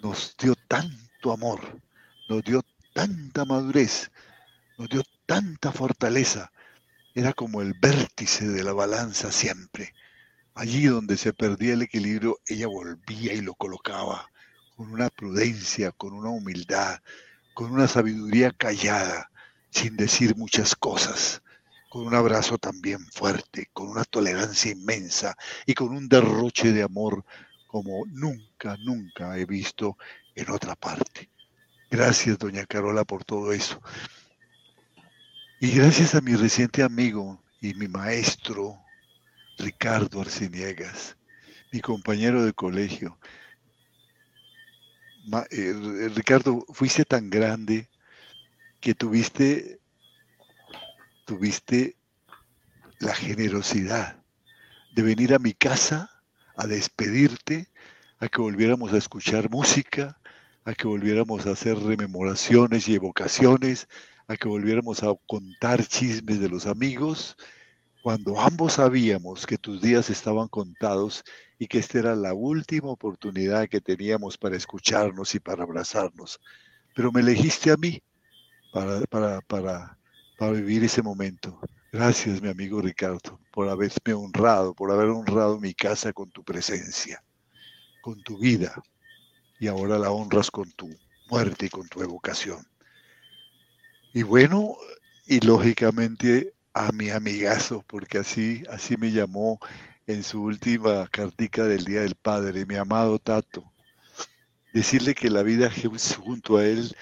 Nos dio tanto amor, nos dio tanta madurez, nos dio tanta fortaleza. Era como el vértice de la balanza siempre. Allí donde se perdía el equilibrio, ella volvía y lo colocaba con una prudencia, con una humildad, con una sabiduría callada, sin decir muchas cosas con un abrazo también fuerte, con una tolerancia inmensa y con un derroche de amor como nunca, nunca he visto en otra parte. Gracias, doña Carola, por todo eso. Y gracias a mi reciente amigo y mi maestro, Ricardo Arciniegas, mi compañero de colegio. Eh, Ricardo, fuiste tan grande que tuviste tuviste la generosidad de venir a mi casa a despedirte, a que volviéramos a escuchar música, a que volviéramos a hacer rememoraciones y evocaciones, a que volviéramos a contar chismes de los amigos, cuando ambos sabíamos que tus días estaban contados y que esta era la última oportunidad que teníamos para escucharnos y para abrazarnos. Pero me elegiste a mí para, para, para para vivir ese momento. Gracias, mi amigo Ricardo, por haberme honrado, por haber honrado mi casa con tu presencia, con tu vida, y ahora la honras con tu muerte y con tu evocación. Y bueno, y lógicamente a mi amigazo, porque así, así me llamó en su última cartica del Día del Padre, mi amado Tato. Decirle que la vida junto a él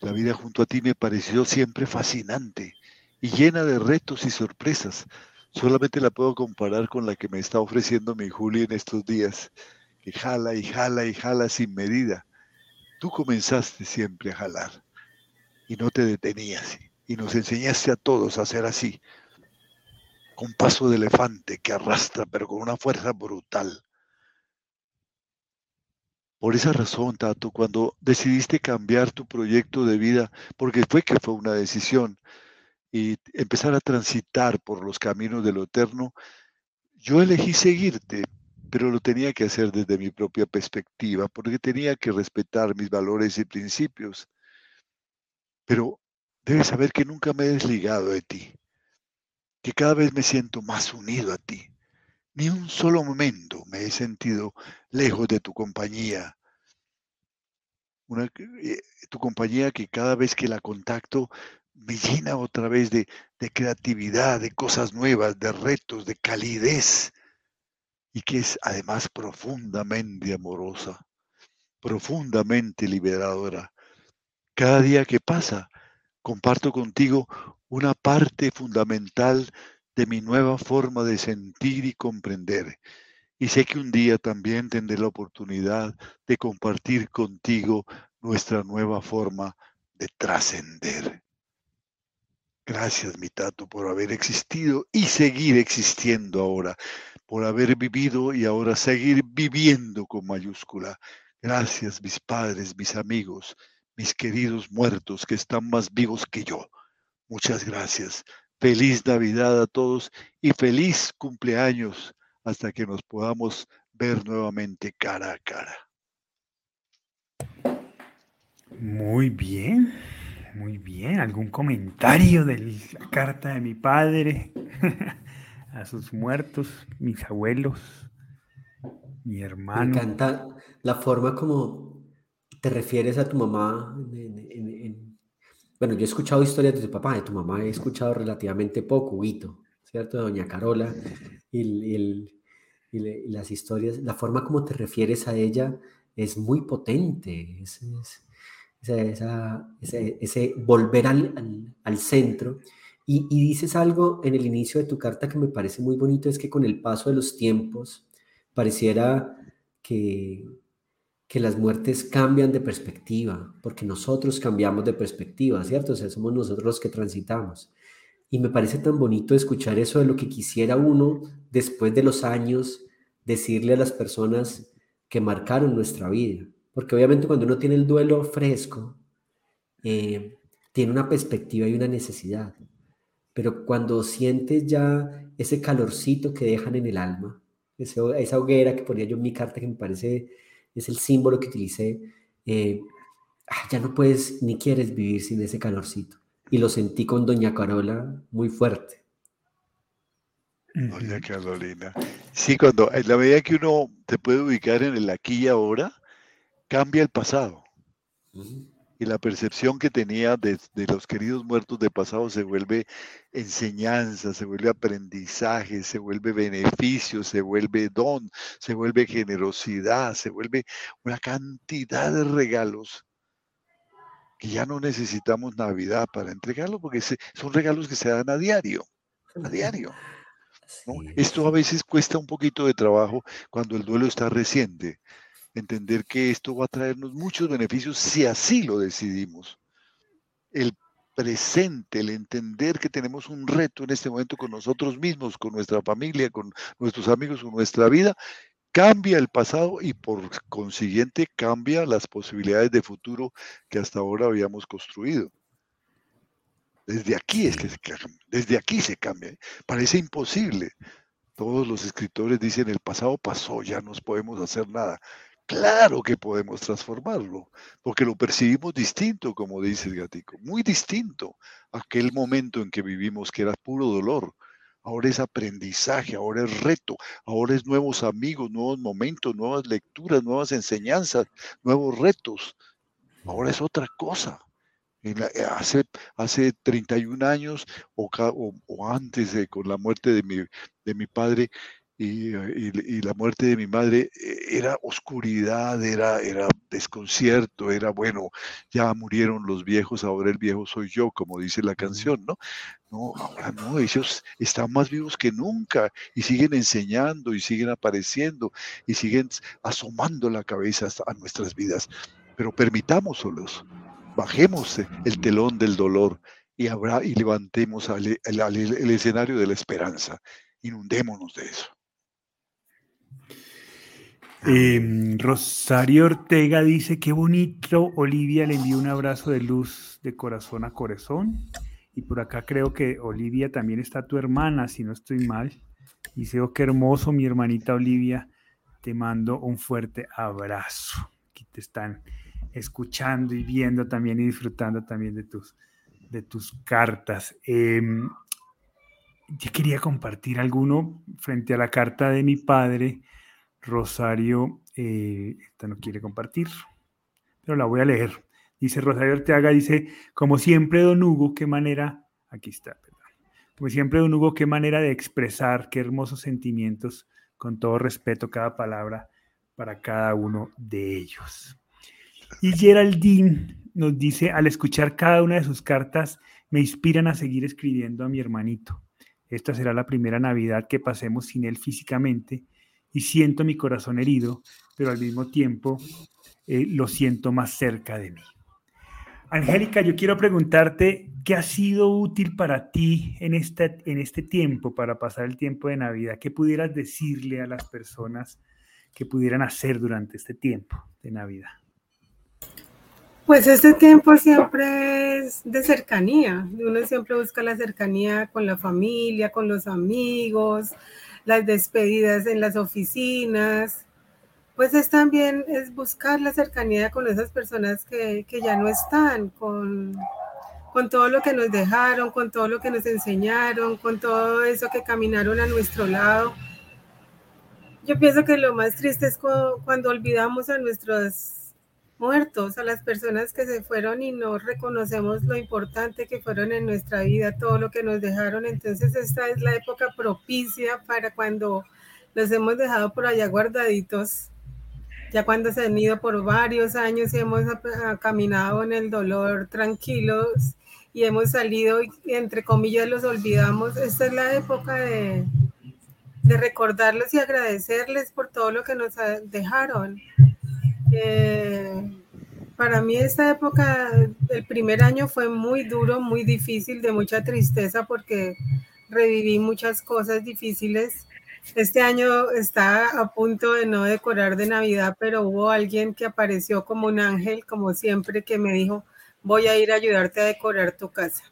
la vida junto a ti me pareció siempre fascinante y llena de retos y sorpresas. Solamente la puedo comparar con la que me está ofreciendo mi Juli en estos días, que jala y jala y jala sin medida. Tú comenzaste siempre a jalar y no te detenías y nos enseñaste a todos a hacer así, con paso de elefante que arrastra pero con una fuerza brutal. Por esa razón, Tato, cuando decidiste cambiar tu proyecto de vida, porque fue que fue una decisión, y empezar a transitar por los caminos de lo eterno, yo elegí seguirte, pero lo tenía que hacer desde mi propia perspectiva, porque tenía que respetar mis valores y principios. Pero debes saber que nunca me he desligado de ti, que cada vez me siento más unido a ti. Ni un solo momento me he sentido lejos de tu compañía. Una, eh, tu compañía que cada vez que la contacto me llena otra vez de, de creatividad, de cosas nuevas, de retos, de calidez y que es además profundamente amorosa, profundamente liberadora. Cada día que pasa, comparto contigo una parte fundamental de mi nueva forma de sentir y comprender. Y sé que un día también tendré la oportunidad de compartir contigo nuestra nueva forma de trascender. Gracias, mi tato, por haber existido y seguir existiendo ahora, por haber vivido y ahora seguir viviendo con mayúscula. Gracias, mis padres, mis amigos, mis queridos muertos que están más vivos que yo. Muchas gracias. Feliz Navidad a todos y feliz cumpleaños hasta que nos podamos ver nuevamente cara a cara. Muy bien, muy bien. ¿Algún comentario de la carta de mi padre a sus muertos, mis abuelos? Mi hermano. Me encanta la forma como te refieres a tu mamá. Bueno, yo he escuchado historias de tu papá, de tu mamá he escuchado relativamente poco, Huito, ¿cierto? De Doña Carola y, las historias, la forma como te refieres a ella es muy potente. Es, ese, volver al, centro. Y, dices algo en el inicio de tu carta que me parece muy bonito, es que con el paso de los tiempos pareciera que, que las muertes cambian de perspectiva, porque nosotros cambiamos de perspectiva, ¿cierto? O sea, somos nosotros los que transitamos. Y me parece tan bonito escuchar eso de lo que quisiera uno después de los años decirle a las personas que marcaron nuestra vida. Porque obviamente cuando uno tiene el duelo fresco, eh, tiene una perspectiva y una necesidad. Pero cuando sientes ya ese calorcito que dejan en el alma, esa hoguera que ponía yo en mi carta que me parece es el símbolo que utilicé, eh, ah, ya no puedes ni quieres vivir sin ese calorcito. Y lo sentí con Doña Carola muy fuerte. Doña Carolina. Sí, cuando en la medida que uno te puede ubicar en el aquí y ahora, cambia el pasado. Y la percepción que tenía de, los queridos muertos de pasado se vuelve enseñanza, se vuelve aprendizaje, se vuelve beneficio, se vuelve don, se vuelve generosidad, se vuelve una cantidad de regalos que ya no necesitamos Navidad para entregarlo porque son regalos que se dan a diario, a diario. Esto a veces cuesta un poquito de trabajo cuando el duelo está reciente entender que esto va a traernos muchos beneficios si así lo decidimos. El presente, el entender que tenemos un reto en este momento con nosotros mismos, con nuestra familia, con nuestros amigos, con nuestra vida, cambia el pasado y por consiguiente cambia las posibilidades de futuro que hasta ahora habíamos construido. Desde aquí es que se cambia, desde aquí se cambia. Parece imposible. Todos los escritores dicen el pasado pasó, ya no podemos hacer nada. Claro que podemos transformarlo, porque lo percibimos distinto, como dice el gatico, muy distinto a aquel momento en que vivimos, que era puro dolor. Ahora es aprendizaje, ahora es reto, ahora es nuevos amigos, nuevos momentos, nuevas lecturas, nuevas enseñanzas, nuevos retos. Ahora es otra cosa. Eh, hace, hace 31 años o, o, antes de, con la muerte de mi, de mi padre, y, la muerte de mi madre eh, era oscuridad, era, era desconcierto, era bueno, ya murieron los viejos, ahora el viejo soy yo, como dice la canción, ¿no? No, ahora no, ellos están más vivos que nunca y siguen enseñando y siguen apareciendo y siguen asomando la cabeza a nuestras vidas. Pero permitámoselos, bajemos el telón del dolor y, habrá, y levantemos el escenario de la esperanza. Inundémonos de eso. Em, Rosario Ortega dice, qué bonito, Olivia le envió un abrazo de luz de corazón a corazón. Y por acá creo que Olivia también está tu hermana, si no estoy mal. Dice, oh, qué hermoso, mi hermanita Olivia, te mando un fuerte abrazo. Aquí te están escuchando y viendo también y disfrutando también de tus, de tus cartas. Eh, yo quería compartir alguno frente a la carta de mi padre Rosario, eh, esta no quiere compartir, pero la voy a leer. Dice Rosario Ortega, dice, como siempre, don Hugo, qué manera, aquí está, perdón. Como siempre, don Hugo, qué manera de expresar, qué hermosos sentimientos, con todo respeto, cada palabra para cada uno de ellos. Y Geraldine nos dice, al escuchar cada una de sus cartas, me inspiran a seguir escribiendo a mi hermanito. Esta será la primera Navidad que pasemos sin él físicamente y siento mi corazón herido, pero al mismo tiempo eh, lo siento más cerca de mí. Angélica, yo quiero preguntarte, ¿qué ha sido útil para ti en este, en este tiempo, para pasar el tiempo de Navidad? ¿Qué pudieras decirle a las personas que pudieran hacer durante este tiempo de Navidad? Pues este tiempo siempre es de cercanía. Uno siempre busca la cercanía con la familia, con los amigos, las despedidas en las oficinas, pues es también es buscar la cercanía con esas personas que, ya no están, con, con todo lo que nos dejaron, con todo lo que nos enseñaron, con todo eso que caminaron a nuestro lado. yo pienso que lo más triste es cuando, olvidamos a nuestros muertos, a las personas que se fueron y no reconocemos lo importante que fueron en nuestra vida, todo lo que nos dejaron. Entonces esta es la época propicia para cuando los hemos dejado por allá guardaditos, ya cuando se han ido por varios años y hemos caminado en el dolor tranquilos y hemos salido y entre comillas los olvidamos. Esta es la época de, de recordarlos y agradecerles por todo lo que nos dejaron. Eh, para mí esta época, el primer año fue muy duro, muy difícil, de mucha tristeza porque reviví muchas cosas difíciles. Este año está a punto de no decorar de Navidad, pero hubo alguien que apareció como un ángel, como siempre, que me dijo, voy a ir a ayudarte a decorar tu casa.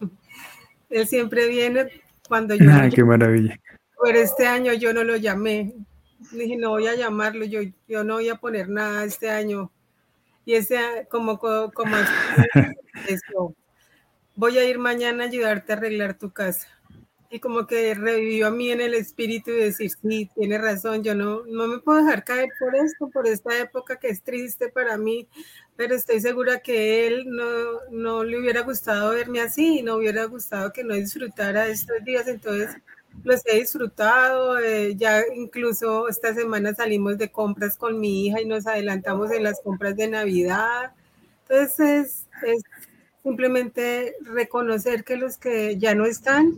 Él siempre viene cuando yo... Ah, qué maravilla pero este año yo no lo llamé. Dije, no voy a llamarlo, yo, yo no voy a poner nada este año. Y ese, como, como eso, voy a ir mañana a ayudarte a arreglar tu casa. Y como que revivió a mí en el espíritu y decir, sí, tiene razón, yo no, no me puedo dejar caer por esto, por esta época que es triste para mí, pero estoy segura que él no, no le hubiera gustado verme así, no hubiera gustado que no disfrutara estos días. Entonces, los he disfrutado. Eh, ya incluso esta semana salimos de compras con mi hija y nos adelantamos en las compras de Navidad. Entonces es, simplemente reconocer que los que ya no están,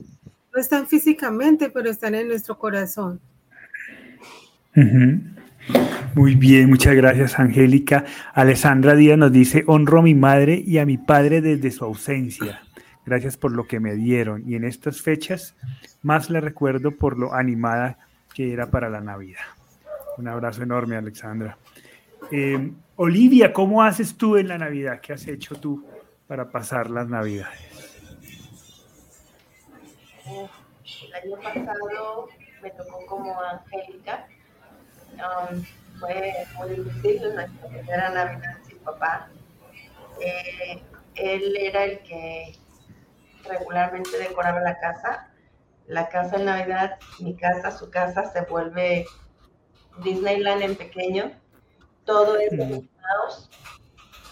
no están físicamente, pero están en nuestro corazón. Muy bien, muchas gracias, Angélica. Alessandra Díaz nos dice, honro a mi madre y a mi padre desde su ausencia. Gracias por lo que me dieron. Y en estas fechas más la recuerdo por lo animada que era para la Navidad. Un abrazo enorme, Alexandra. Eh, Olivia, ¿cómo haces tú en la Navidad? ¿Qué has hecho tú para pasar las Navidades? El año pasado me tocó como Angélica. Um, fue muy difícil nuestra primera Navidad sin papá. Eh, él era el que regularmente decoraba la casa. La casa en Navidad, mi casa, su casa, se vuelve Disneyland en pequeño. Todo es de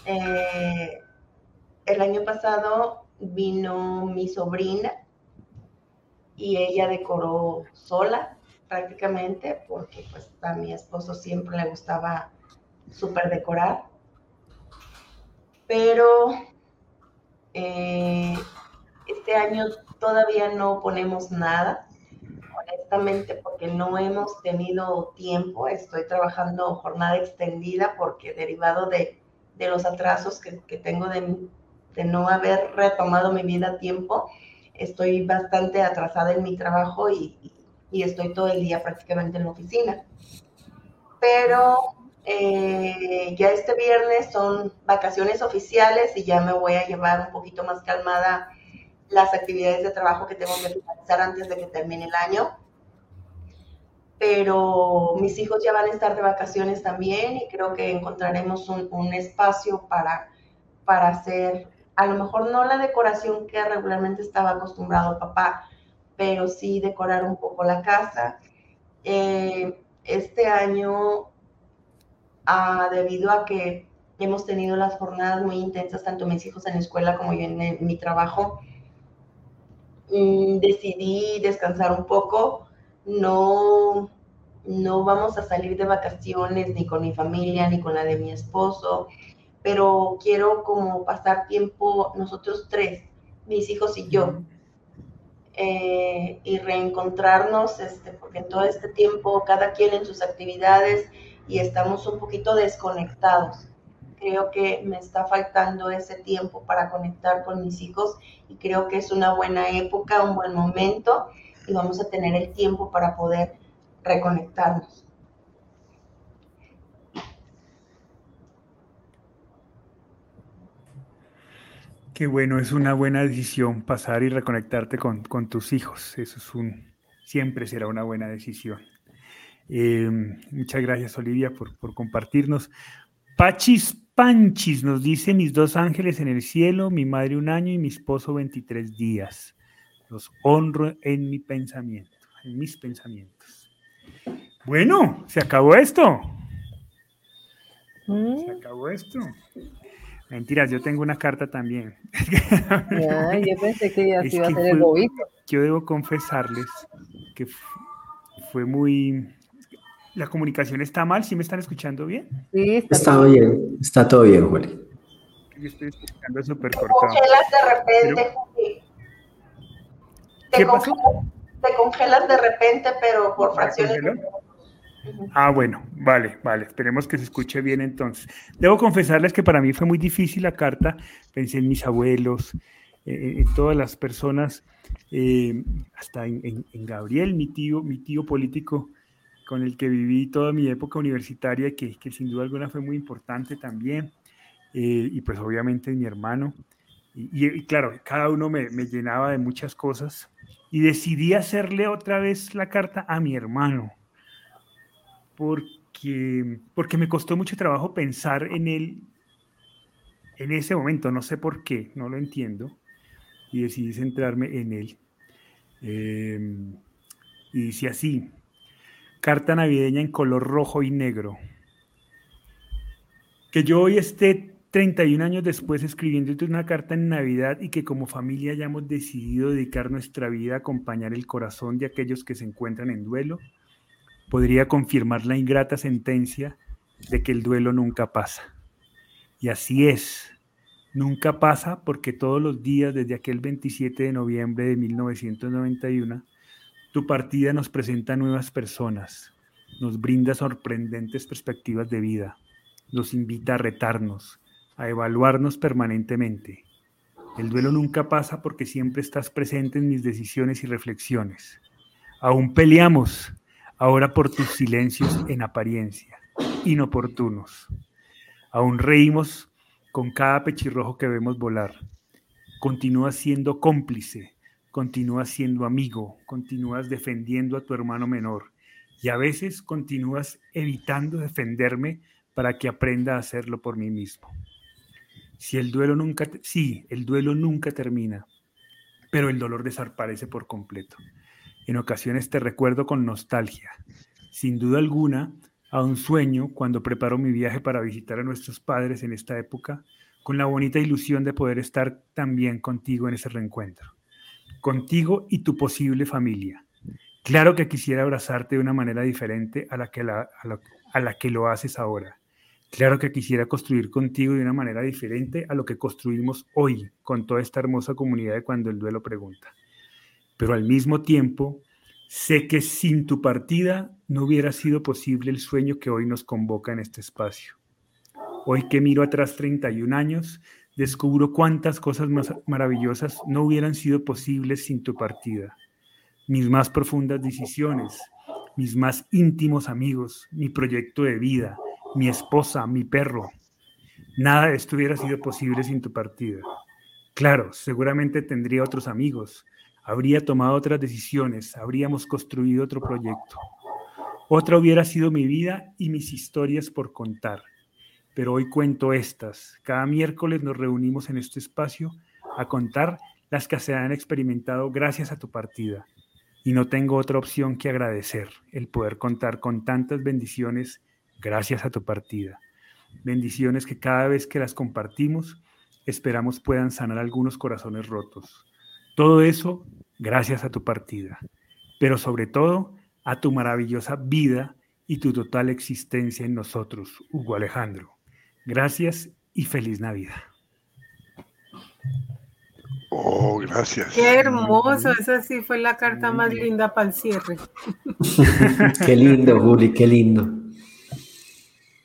eh, el año pasado vino mi sobrina y ella decoró sola prácticamente porque pues a mi esposo siempre le gustaba súper decorar. Pero eh, este año todavía no ponemos nada, honestamente, porque no hemos tenido tiempo. Estoy trabajando jornada extendida porque derivado de, los atrasos que, tengo de, de, no haber retomado mi vida a tiempo, estoy bastante atrasada en mi trabajo y, y estoy todo el día prácticamente en la oficina. Pero eh, ya este viernes son vacaciones oficiales y ya me voy a llevar un poquito más calmada las actividades de trabajo que tengo que finalizar antes de que termine el año. Pero mis hijos ya van a estar de vacaciones también y creo que encontraremos un, espacio para, para hacer, a lo mejor no la decoración que regularmente estaba acostumbrado papá, pero sí decorar un poco la casa. Eh, este año, ah, debido a que hemos tenido las jornadas muy intensas, tanto mis hijos en la escuela como yo en mi trabajo, decidí descansar un poco, no, no vamos a salir de vacaciones ni con mi familia ni con la de mi esposo, pero quiero como pasar tiempo nosotros tres, mis hijos y yo, eh, y reencontrarnos, este, porque en todo este tiempo cada quien en sus actividades y estamos un poquito desconectados creo que me está faltando ese tiempo para conectar con mis hijos y creo que es una buena época, un buen momento y vamos a tener el tiempo para poder reconectarnos. Qué bueno, es una buena decisión pasar y reconectarte con, tus hijos. Eso es un, siempre será una buena decisión. Eh, muchas gracias, Olivia, por, por compartirnos. Pachis Panchis nos dice, mis dos ángeles en el cielo, mi madre un año y mi esposo 23 días. Los honro en mi pensamiento, en mis pensamientos. Bueno, se acabó esto. Mm. Se acabó esto. Mentiras, yo tengo una carta también. Ya, yo pensé que ya se iba a hacer el bobito. Yo debo confesarles que fue muy... La comunicación está mal, ¿sí me están escuchando bien? Sí, está Está todo- bien, está todo bien, Juli. Yo estoy escuchando súper Te cortado. congelas de repente, Juli. Te ¿Qué pasó? congelas, te congelas de repente, pero por ¿Me fracciones. Ah, bueno, vale, vale, esperemos que se escuche bien entonces. Debo confesarles que para mí fue muy difícil la carta, pensé en mis abuelos, eh, en todas las personas, eh, hasta en, en- en Gabriel, mi tío, mi tío político con el que viví toda mi época universitaria, que, sin duda alguna fue muy importante también, eh, y pues obviamente mi hermano. Y, claro, cada uno me, me llenaba de muchas cosas, y decidí hacerle otra vez la carta a mi hermano porque, porque me costó mucho trabajo pensar en él en ese momento, no sé por qué, no lo entiendo, y decidí centrarme en él. Eh, y dice así, carta navideña en color rojo y negro. Que yo hoy esté 31 años después escribiéndote una carta en Navidad y que como familia hayamos decidido dedicar nuestra vida a acompañar el corazón de aquellos que se encuentran en duelo, podría confirmar la ingrata sentencia de que el duelo nunca pasa. Y así es, nunca pasa porque todos los días desde aquel 27 de noviembre de 1991, tu partida nos presenta nuevas personas, nos brinda sorprendentes perspectivas de vida, nos invita a retarnos, a evaluarnos permanentemente. El duelo nunca pasa porque siempre estás presente en mis decisiones y reflexiones. Aún peleamos, ahora por tus silencios en apariencia, inoportunos. Aún reímos con cada pechirrojo que vemos volar. Continúas siendo cómplice, continúas siendo amigo, continúas defendiendo a tu hermano menor y a veces continúas evitando defenderme para que aprenda a hacerlo por mí mismo. Si el duelo nunca, sí, el duelo nunca termina, pero el dolor desaparece por completo. En ocasiones te recuerdo con nostalgia. Sin duda alguna, a un sueño cuando preparo mi viaje para visitar a nuestros padres en esta época, con la bonita ilusión de poder estar también contigo en ese reencuentro. Contigo y tu posible familia. Claro que quisiera abrazarte de una manera diferente a la que, a la que lo haces ahora. Claro que quisiera construir contigo de una manera diferente a lo que construimos hoy con toda esta hermosa comunidad de cuando el duelo pregunta pero al mismo tiempo sé que sin tu partida no hubiera sido posible el sueño que hoy nos convoca en este espacio. Hoy que miro atrás 31 años, descubro cuántas cosas más maravillosas no hubieran sido posibles sin tu partida. Mis más profundas decisiones, mis más íntimos amigos, mi proyecto de vida, mi esposa, mi perro. Nada de esto hubiera sido posible sin tu partida. Claro, seguramente tendría otros amigos, habría tomado otras decisiones, habríamos construido otro proyecto. Otra hubiera sido mi vida y mis historias por contar. Pero hoy cuento estas. Cada miércoles nos reunimos en este espacio a contar las que se han experimentado gracias a tu partida. Y no tengo otra opción que agradecer el poder contar con tantas bendiciones gracias a tu partida. Bendiciones que cada vez que las compartimos esperamos puedan sanar algunos corazones rotos. Todo eso gracias a tu partida, pero sobre todo a tu maravillosa vida y tu total existencia en nosotros, Hugo Alejandro. Gracias y feliz Navidad. Oh, gracias. Qué hermoso, esa sí fue la carta más linda para el cierre. Qué lindo, Juli, qué lindo.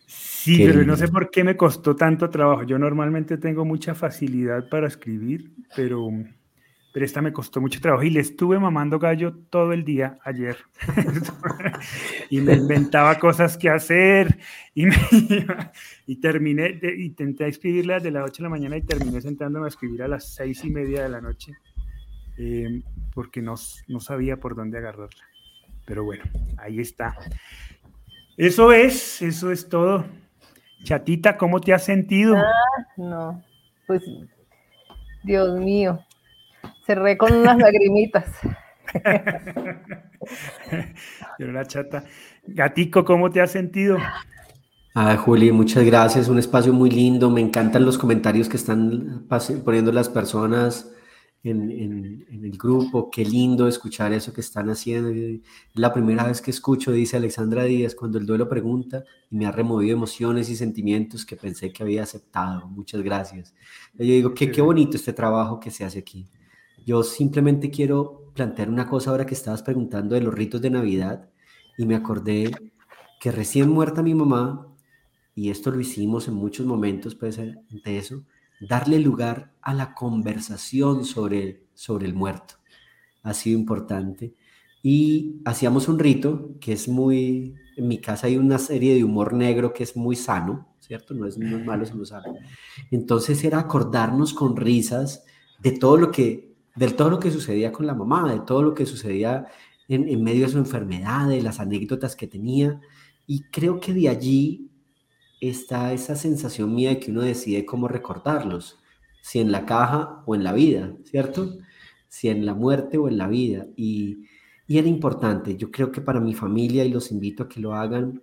Sí, Qué pero no sé por qué me costó tanto trabajo. Yo normalmente tengo mucha facilidad para escribir, pero, pero esta me costó mucho trabajo y le estuve mamando gallo todo el día ayer. y me inventaba cosas que hacer y, me y terminé, de- intenté escribirla desde las 8 de la mañana y terminé sentándome a escribir a las seis y media de la noche eh, porque no, no sabía por dónde agarrarla. Pero bueno, ahí está. Eso es, eso es todo. Chatita, ¿cómo te has sentido? No, pues, Dios mío, cerré con unas lagrimitas. la chata. Gatico, ¿cómo te has sentido? Ah, Juli, muchas gracias. Un espacio muy lindo. Me encantan los comentarios que están poniendo las personas en, el grupo. Qué lindo escuchar eso que están haciendo. Es la primera vez que escucho, dice Alexandra Díaz, cuando el duelo pregunta y me ha removido emociones y sentimientos que pensé que había aceptado. Muchas gracias. Yo digo, qué, qué bonito este trabajo que se hace aquí. Yo simplemente quiero plantear una cosa ahora que estabas preguntando de los ritos de Navidad y me acordé que recién muerta mi mamá, y esto lo hicimos en muchos momentos pues, de eso, darle lugar a la conversación sobre, sobre el muerto. Ha sido importante. Y hacíamos un rito que es muy, en mi casa hay una serie de humor negro que es muy sano, ¿cierto? No es, no es malo, sino sano. Entonces era acordarnos con risas de todo lo que, de todo lo que sucedía con la mamá, de todo lo que sucedía en, medio de su enfermedad, de las anécdotas que tenía. Y creo que de allí está esa sensación mía de que uno decide cómo recordarlos, si en la caja o en la vida, ¿cierto? Si en la muerte o en la vida. Y, y era importante, yo creo que para mi familia, y los invito a que lo hagan,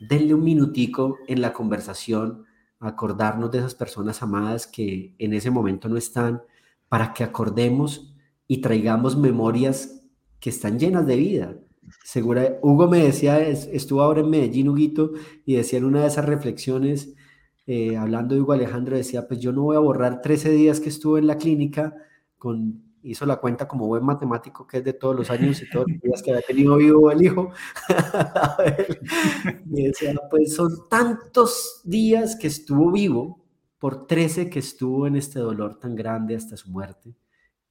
denle un minutico en la conversación, acordarnos de esas personas amadas que en ese momento no están, para que acordemos y traigamos memorias que están llenas de vida, Segura, Hugo me decía, estuvo ahora en Medellín, Huguito, y decía en una de esas reflexiones, eh, hablando de Hugo Alejandro, decía, pues yo no voy a borrar 13 días que estuve en la clínica, con, hizo la cuenta como buen matemático que es de todos los años y todos los días que había tenido vivo el hijo. y decía, pues son tantos días que estuvo vivo por 13 que estuvo en este dolor tan grande hasta su muerte.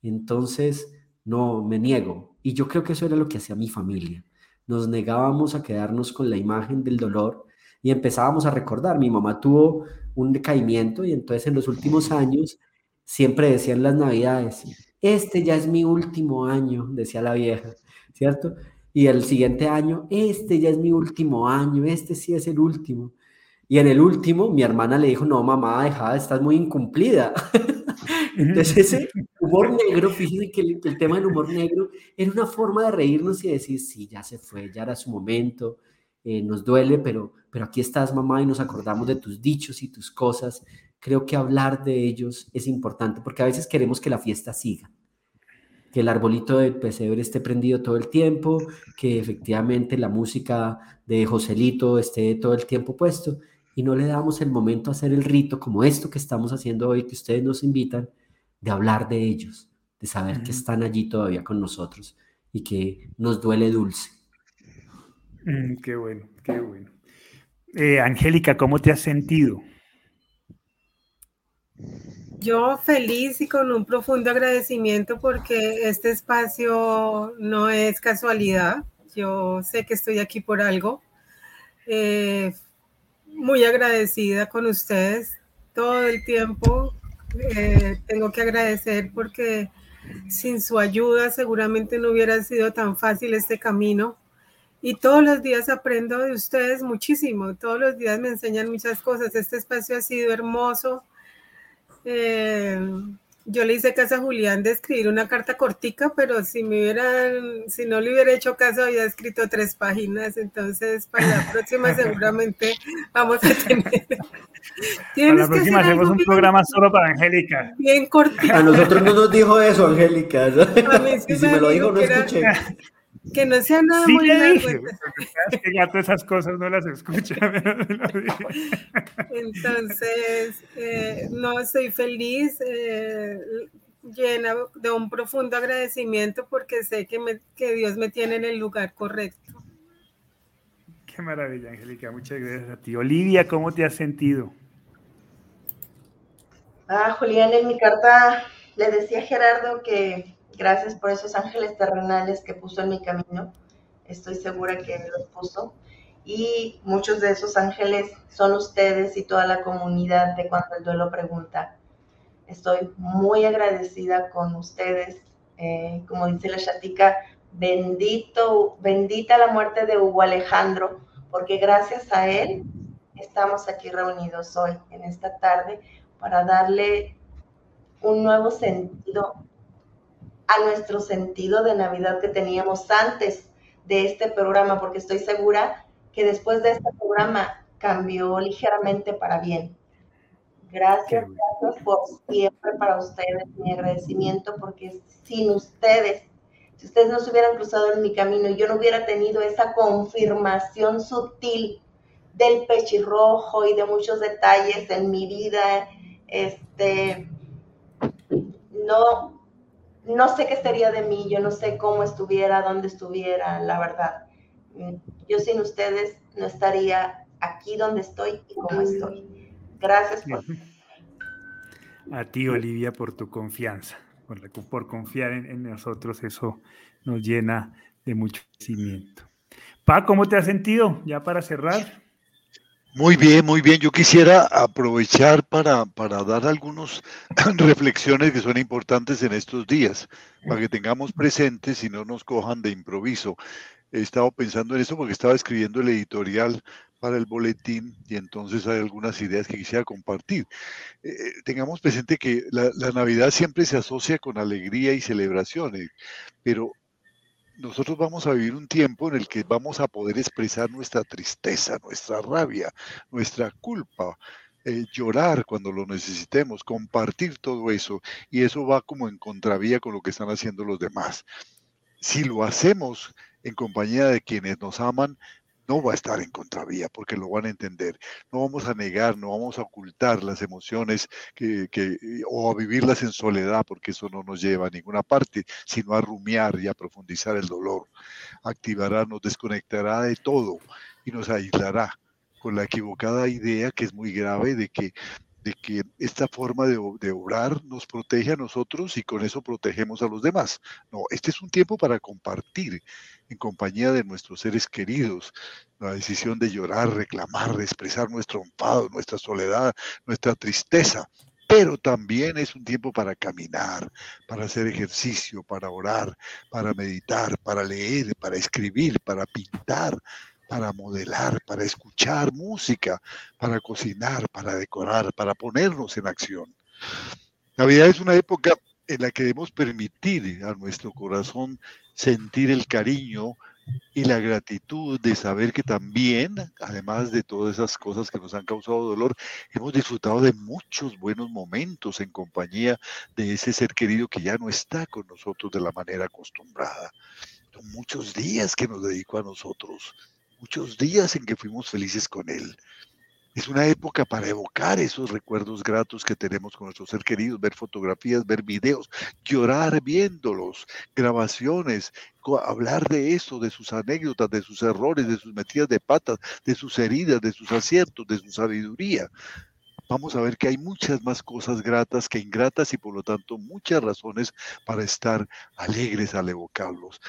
Entonces, no, me niego. Y yo creo que eso era lo que hacía mi familia. Nos negábamos a quedarnos con la imagen del dolor y empezábamos a recordar. Mi mamá tuvo un decaimiento y entonces en los últimos años siempre decían las navidades, este ya es mi último año, decía la vieja, ¿cierto? Y el siguiente año, este ya es mi último año, este sí es el último. Y en el último, mi hermana le dijo, no, mamá, deja, estás muy incumplida. Entonces ese humor negro, fíjense que el, tema del humor negro era una forma de reírnos y decir, sí, ya se fue, ya era su momento, eh, nos duele, pero, pero aquí estás mamá y nos acordamos de tus dichos y tus cosas. Creo que hablar de ellos es importante porque a veces queremos que la fiesta siga, que el arbolito del pesebre esté prendido todo el tiempo, que efectivamente la música de Joselito esté todo el tiempo puesto y no le damos el momento a hacer el rito como esto que estamos haciendo hoy, que ustedes nos invitan, de hablar de ellos, de saber que están allí todavía con nosotros y que nos duele dulce. Mm, qué bueno, qué bueno. Eh, Angélica, ¿cómo te has sentido? Yo feliz y con un profundo agradecimiento porque este espacio no es casualidad. Yo sé que estoy aquí por algo. Eh, muy agradecida con ustedes todo el tiempo eh, tengo que agradecer porque sin su ayuda seguramente no hubiera sido tan fácil este camino. Y todos los días aprendo de ustedes muchísimo, todos los días me enseñan muchas cosas. Este espacio ha sido hermoso. Eh, yo le hice caso a Julián de escribir una carta cortica, pero si me hubieran, si no le hubiera hecho caso, había escrito tres páginas. Entonces, para la próxima seguramente vamos a tener. Para la próxima hacemos un programa solo para Angélica. Bien cortito. A nosotros no nos dijo eso, Angélica. y si me lo dijo, no escuché. Que no sea nada muy largo. que ya todas esas cosas no las escucha. Entonces, eh, no, estoy feliz, eh, llena de un profundo agradecimiento porque sé que, me, que Dios me tiene en el lugar correcto. Qué maravilla, Angélica. Muchas gracias a ti. Olivia, ¿cómo te has sentido? Ah, Julián, en mi carta le decía a Gerardo que Gracias por esos ángeles terrenales que puso en mi camino. Estoy segura que los puso. Y muchos de esos ángeles son ustedes y toda la comunidad de cuando el duelo pregunta. Estoy muy agradecida con ustedes. Eh, como dice la chatica, bendito, bendita la muerte de Hugo Alejandro, porque gracias a él estamos aquí reunidos hoy, en esta tarde, para darle un nuevo sentido a nuestro sentido de Navidad que teníamos antes de este programa, porque estoy segura que después de este programa cambió ligeramente para bien. Gracias, gracias por siempre para ustedes, mi agradecimiento, porque sin ustedes, si ustedes no se hubieran cruzado en mi camino y yo no hubiera tenido esa confirmación sutil del pechirrojo y de muchos detalles en mi vida, este, no, no sé qué sería de mí, yo no sé cómo estuviera, dónde estuviera, la verdad. Yo sin ustedes no estaría aquí donde estoy y como estoy. Gracias por... A ti, Olivia, por tu confianza, por, por confiar en, nosotros, eso nos llena de mucho conocimiento. Pa, ¿cómo te has sentido? Ya para cerrar. Muy bien, muy bien. Yo quisiera aprovechar para, para dar algunas reflexiones que son importantes en estos días, para que tengamos presentes y no nos cojan de improviso. He estado pensando en eso porque estaba escribiendo el editorial para el boletín y entonces hay algunas ideas que quisiera compartir. Eh, eh, tengamos presente que la, la, Navidad siempre se asocia con alegría y celebraciones, pero nosotros vamos a vivir un tiempo en el que vamos a poder expresar nuestra tristeza, nuestra rabia, nuestra culpa, eh, llorar cuando lo necesitemos, compartir todo eso, y eso va como en contravía con lo que están haciendo los demás. Si lo hacemos en compañía de quienes nos aman, no va a estar en contravía porque lo van a entender. No vamos a negar, no vamos a ocultar las emociones que, o a vivirlas en soledad porque eso no nos lleva a ninguna parte, sino a rumiar y a profundizar el dolor. Activará, nos desconectará de todo y nos aislará con la equivocada idea que es muy grave de que que esta forma de, obrar nos protege a nosotros y con eso protegemos a los demás. No, este es un tiempo para compartir en compañía de nuestros seres queridos. La decisión de llorar, reclamar, expresar nuestro enfado, nuestra soledad, nuestra tristeza. Pero también es un tiempo para caminar, para hacer ejercicio, para orar, para meditar, para leer, para escribir, para pintar, para modelar, para escuchar música, para cocinar, para decorar, para ponernos en acción. Navidad es una época en la que debemos permitir a nuestro corazón sentir el cariño y la gratitud de saber que también, además de todas esas cosas que nos han causado dolor, hemos disfrutado de muchos buenos momentos en compañía de ese ser querido que ya no está con nosotros de la manera acostumbrada. Son muchos días que nos dedicó a nosotros, muchos días en que fuimos felices con Él. Es una época para evocar esos recuerdos gratos que tenemos con nuestros ser queridos, ver fotografías, ver videos, llorar viéndolos, grabaciones, hablar de eso, de sus anécdotas, de sus errores, de sus metidas de patas, de sus heridas, de sus aciertos, de su sabiduría. Vamos a ver que hay muchas más cosas gratas que ingratas y por lo tanto muchas razones para estar alegres al evocarlos.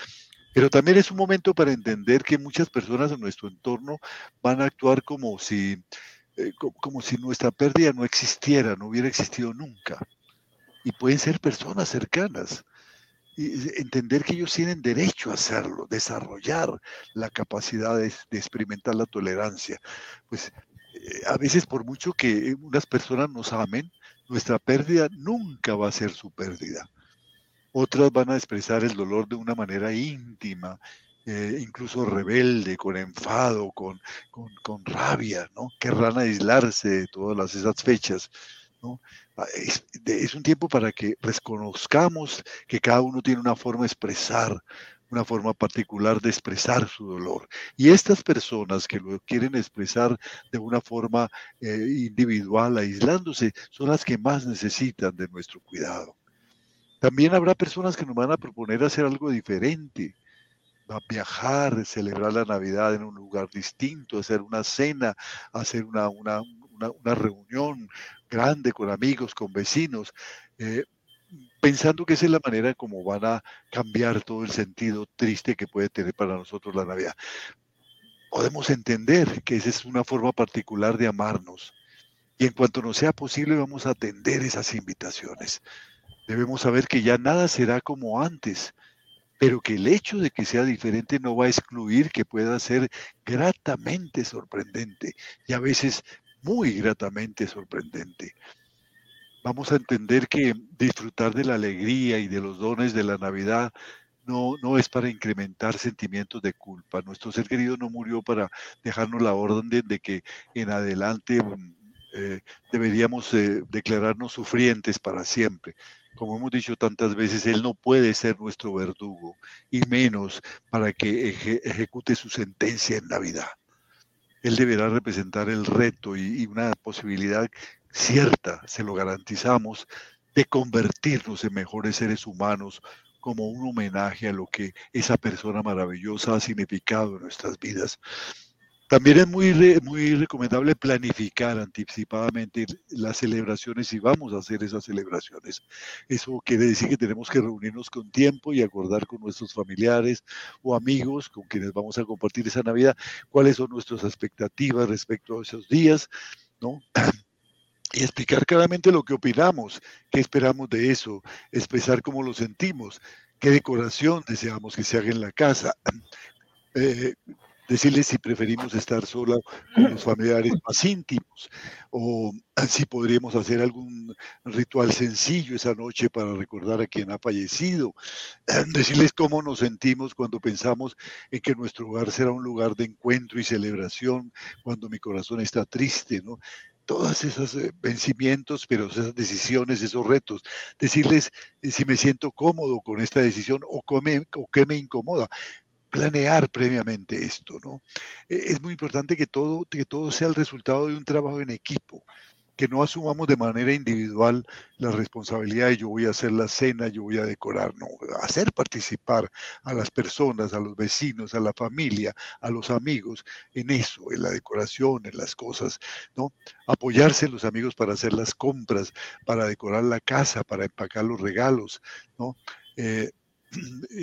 Pero también es un momento para entender que muchas personas en nuestro entorno van a actuar como si, eh, como si nuestra pérdida no existiera, no hubiera existido nunca. Y pueden ser personas cercanas. Y entender que ellos tienen derecho a hacerlo, desarrollar la capacidad de, experimentar la tolerancia. Pues eh, a veces por mucho que unas personas nos amen, nuestra pérdida nunca va a ser su pérdida otras van a expresar el dolor de una manera íntima, eh, incluso rebelde, con enfado, con, con, rabia, ¿no? Querrán aislarse de todas esas fechas, ¿no? Ah, es, un tiempo para que reconozcamos que cada uno tiene una forma de expresar, una forma particular de expresar su dolor. Y estas personas que lo quieren expresar de una forma eh, individual, aislándose, son las que más necesitan de nuestro cuidado. También habrá personas que nos van a proponer hacer algo diferente, a viajar, celebrar la Navidad en un lugar distinto, hacer una cena, hacer una, una, una, reunión grande con amigos, con vecinos, eh, pensando que esa es la manera como van a cambiar todo el sentido triste que puede tener para nosotros la Navidad. Podemos entender que esa es una forma particular de amarnos. Y en cuanto nos sea posible, vamos a atender esas invitaciones. Debemos saber que ya nada será como antes, pero que el hecho de que sea diferente no va a excluir que pueda ser gratamente sorprendente y a veces muy gratamente sorprendente. vamos a entender que disfrutar de la alegría y de los dones de la Navidad no, no es para incrementar sentimientos de culpa. Nuestro ser querido no murió para dejarnos la orden de, que en adelante mm, eh, deberíamos eh, declararnos sufrientes para siempre. Como hemos dicho tantas veces, Él no puede ser nuestro verdugo, y menos para que ejecute su sentencia en Navidad. Él deberá representar el reto y, y una posibilidad cierta, se lo garantizamos, de convertirnos en mejores seres humanos como un homenaje a lo que esa persona maravillosa ha significado en nuestras vidas. También es muy, muy recomendable planificar anticipadamente las celebraciones y vamos a hacer esas celebraciones. Eso quiere decir que tenemos que reunirnos con tiempo y acordar con nuestros familiares o amigos con quienes vamos a compartir esa Navidad cuáles son nuestras expectativas respecto a esos días, ¿no? y explicar claramente lo que opinamos, qué esperamos de eso, expresar cómo lo sentimos, qué decoración deseamos que se haga en la casa, eh, decirles si preferimos estar sola con los familiares más íntimos o si podríamos hacer algún ritual sencillo esa noche para recordar a quien ha fallecido, decirles cómo nos sentimos cuando pensamos en que nuestro hogar será un lugar de encuentro y celebración, cuando mi corazón está triste, ¿no? todos esos eh, vencimientos, pero esas decisiones, esos retos, decirles eh, si me siento cómodo con esta decisión o, o qué me incomoda planear previamente esto, ¿no? E, es muy importante que todo, que todo sea el resultado de un trabajo en equipo, que no asumamos de manera individual la responsabilidad de yo voy a hacer la cena, yo voy a decorar, no, hacer participar a las personas, a los vecinos, a la familia, a los amigos en eso, en la decoración, en las cosas, ¿no? Apoyarse los amigos para hacer las compras, para decorar la casa, para empacar los regalos, ¿no? Eh,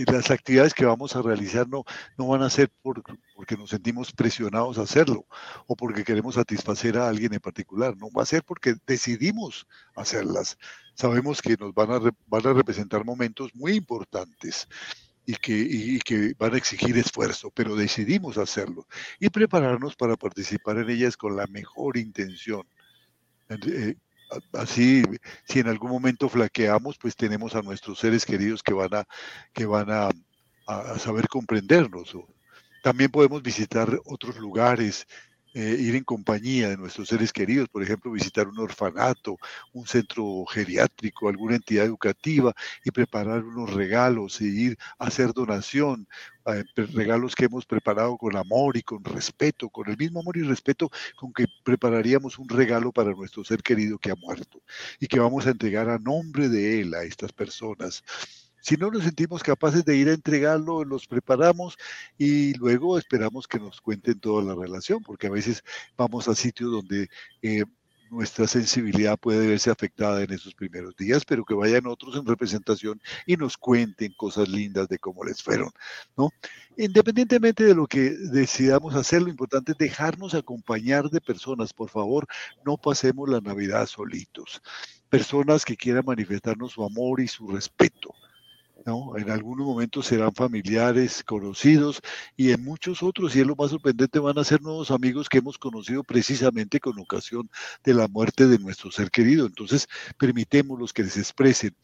las actividades que vamos a realizar no, no van a ser porque nos sentimos presionados a hacerlo o porque queremos satisfacer a alguien en particular, no va a ser porque decidimos hacerlas. Sabemos que nos van a, van a representar momentos muy importantes y que, y que van a exigir esfuerzo, pero decidimos hacerlo y prepararnos para participar en ellas con la mejor intención. Eh, así, si en algún momento flaqueamos, pues tenemos a nuestros seres queridos que van a, que van a, saber comprendernos. También podemos visitar otros lugares, eh, ir en compañía de nuestros seres queridos, por ejemplo, visitar un orfanato, un centro geriátrico, alguna entidad educativa y preparar unos regalos e ir a hacer donación, regalos que hemos preparado con amor y con respeto, con el mismo amor y respeto con que prepararíamos un regalo para nuestro ser querido que ha muerto y que vamos a entregar a nombre de él a estas personas. Si no nos sentimos capaces de ir a entregarlo, los preparamos y luego esperamos que nos cuenten toda la relación, porque a veces vamos a sitios donde eh, nuestra sensibilidad puede verse afectada en esos primeros días, pero que vayan otros en representación y nos cuenten cosas lindas de cómo les fueron, ¿no? Independientemente de lo que decidamos hacer, lo importante es dejarnos acompañar de personas, por favor, no pasemos la Navidad solitos. Personas que quieran manifestarnos su amor y su respeto en algunos momentos serán familiares, conocidos y en muchos otros, y es lo más sorprendente, van a ser nuevos amigos que hemos conocido precisamente con ocasión de la muerte de nuestro ser querido. Entonces, permitémoslos que les expresen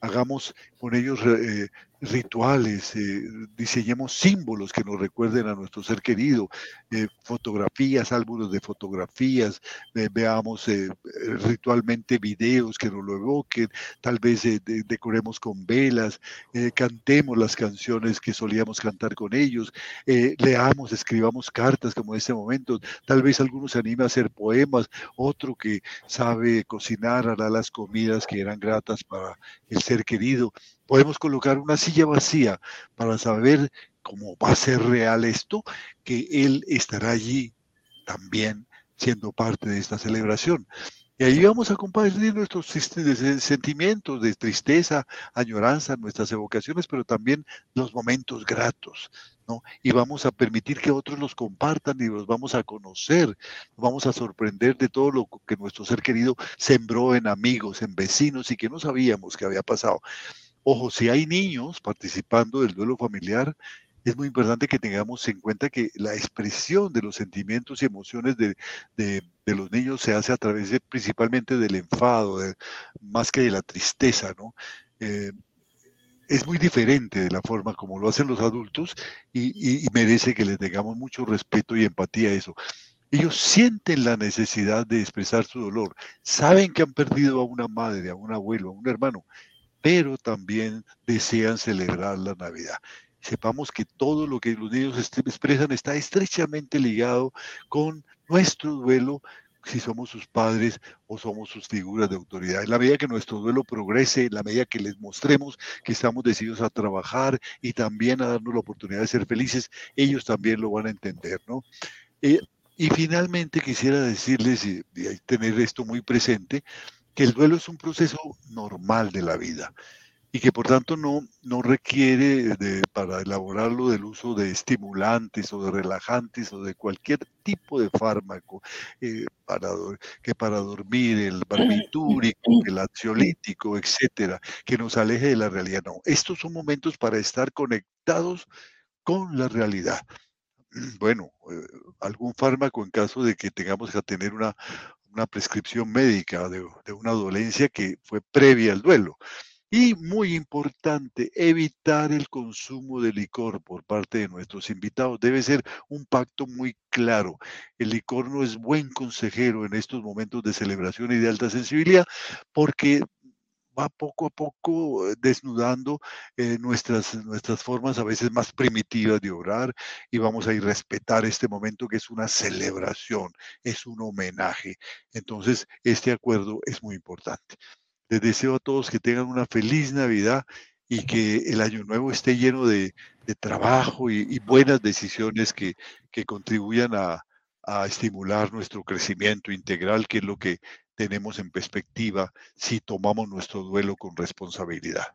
hagamos con ellos eh, rituales, eh, diseñemos símbolos que nos recuerden a nuestro ser querido, eh, fotografías, álbumes de fotografías, veamos ritualmente videos que nos lo evoquen, tal vez decoremos con velas, cantemos las canciones que solíamos cantar con ellos, leamos, escribamos cartas como en este momento, tal vez algunos se anime a hacer poemas, otro que sabe cocinar hará las comidas que eran gratas para el ser querido. Podemos colocar una silla vacía para saber cómo va a ser real esto, que Él estará allí también siendo parte de esta celebración. Y ahí vamos a compartir nuestros sentimientos de tristeza, añoranza, nuestras evocaciones, pero también los momentos gratos, ¿no? Y vamos a permitir que otros los compartan y los vamos a conocer, vamos a sorprender de todo lo que nuestro ser querido sembró en amigos, en vecinos y que no sabíamos que había pasado. Ojo, si hay niños participando del duelo familiar, es muy importante que tengamos en cuenta que la expresión de los sentimientos y emociones de, los niños se hace a través principalmente del enfado, más que de la tristeza, ¿no? Eh, es muy diferente de la forma como lo hacen los adultos y, y, merece que le tengamos mucho respeto y empatía a eso. Ellos sienten la necesidad de expresar su dolor, saben que han perdido a una madre, a un abuelo, a un hermano, pero también desean celebrar la Navidad. Sepamos que todo lo que los niños expresan está estrechamente ligado con nuestro duelo, si somos sus padres o somos sus figuras de autoridad. En la medida que nuestro duelo progrese, en la medida que les mostremos que estamos decididos a trabajar y también a darnos la oportunidad de ser felices, ellos también lo van a entender, ¿no? Eh, y finalmente quisiera decirles, y, y tener esto muy presente, que el duelo es un proceso normal de la vida y que por tanto no, no requiere de, para elaborarlo del uso de estimulantes o de relajantes o de cualquier tipo de fármaco, eh, para, que para dormir, el barbitúrico, el ansiolítico, etcétera, que nos aleje de la realidad. No, estos son momentos para estar conectados con la realidad. Bueno, eh, algún fármaco en caso de que tengamos que tener una, una prescripción médica de, de una dolencia que fue previa al duelo y muy importante, evitar el consumo de licor por parte de nuestros invitados. Debe ser un pacto muy claro. El licor no es buen consejero en estos momentos de celebración y de alta sensibilidad porque va poco a poco eh, desnudando eh, nuestras, nuestras formas a veces más primitivas de orar y vamos a ir respetar este momento que es una celebración, es un homenaje. Entonces, este acuerdo es muy importante. Les deseo a todos que tengan una feliz Navidad y que el año nuevo esté lleno de, trabajo y, buenas decisiones que, contribuyan a, estimular nuestro crecimiento integral, que es lo que tenemos en perspectiva si tomamos nuestro duelo con responsabilidad.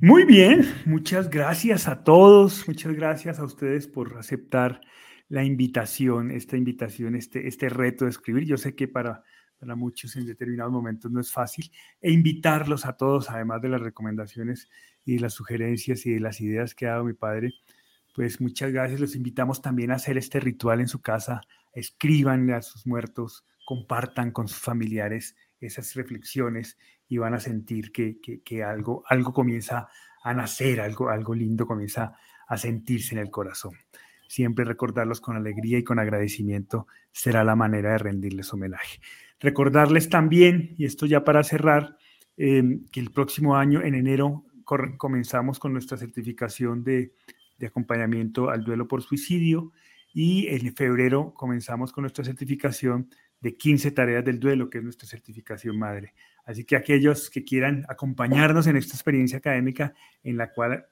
Muy bien, muchas gracias a todos, muchas gracias a ustedes por aceptar la invitación, esta invitación, este, este reto de escribir. Yo sé que para, para muchos en determinados momentos no es fácil, e invitarlos a todos, además de las recomendaciones y las sugerencias y las ideas que ha dado mi padre, pues muchas gracias. Los invitamos también a hacer este ritual en su casa, escríbanle a sus muertos, compartan con sus familiares esas reflexiones y van a sentir que, que, algo, algo comienza a nacer, algo, algo lindo comienza a sentirse en el corazón siempre recordarlos con alegría y con agradecimiento será la manera de rendirles homenaje. Recordarles también, y esto ya para cerrar, em, que el próximo año, en enero, comenzamos con nuestra certificación de, de acompañamiento al duelo por suicidio y en febrero comenzamos con nuestra certificación de 15 tareas del duelo, que es nuestra certificación madre. Así que aquellos que quieran acompañarnos en esta experiencia académica en la cual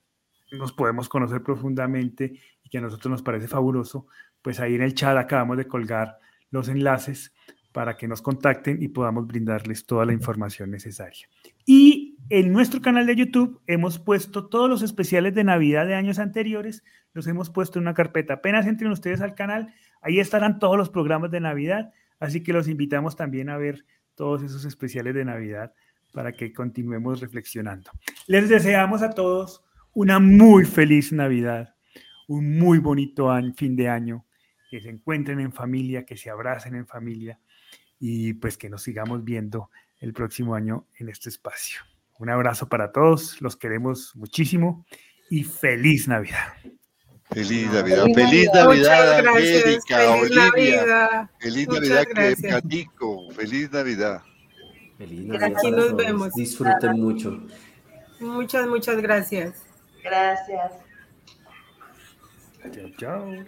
nos podemos conocer profundamente y que a nosotros nos parece fabuloso, pues ahí en el chat acabamos de colgar los enlaces para que nos contacten y podamos brindarles toda la información necesaria. Y en nuestro canal de YouTube hemos puesto todos los especiales de Navidad de años anteriores, los hemos puesto en una carpeta. Apenas entren ustedes al canal, ahí estarán todos los programas de Navidad, así que los invitamos también a ver todos esos especiales de Navidad para que continuemos reflexionando. Les deseamos a todos una muy feliz Navidad, un muy bonito fin de año, que se encuentren en familia, que se abracen en familia y pues que nos sigamos viendo el próximo año en este espacio. Un abrazo para todos, los queremos muchísimo y feliz Navidad. Feliz Navidad, feliz Navidad, América, Olivia. Feliz Navidad, Catico, feliz Navidad. Feliz Navidad. Aquí nos vemos. Disfruten mucho. Muchas, muchas gracias. Gracias. Chao, chao.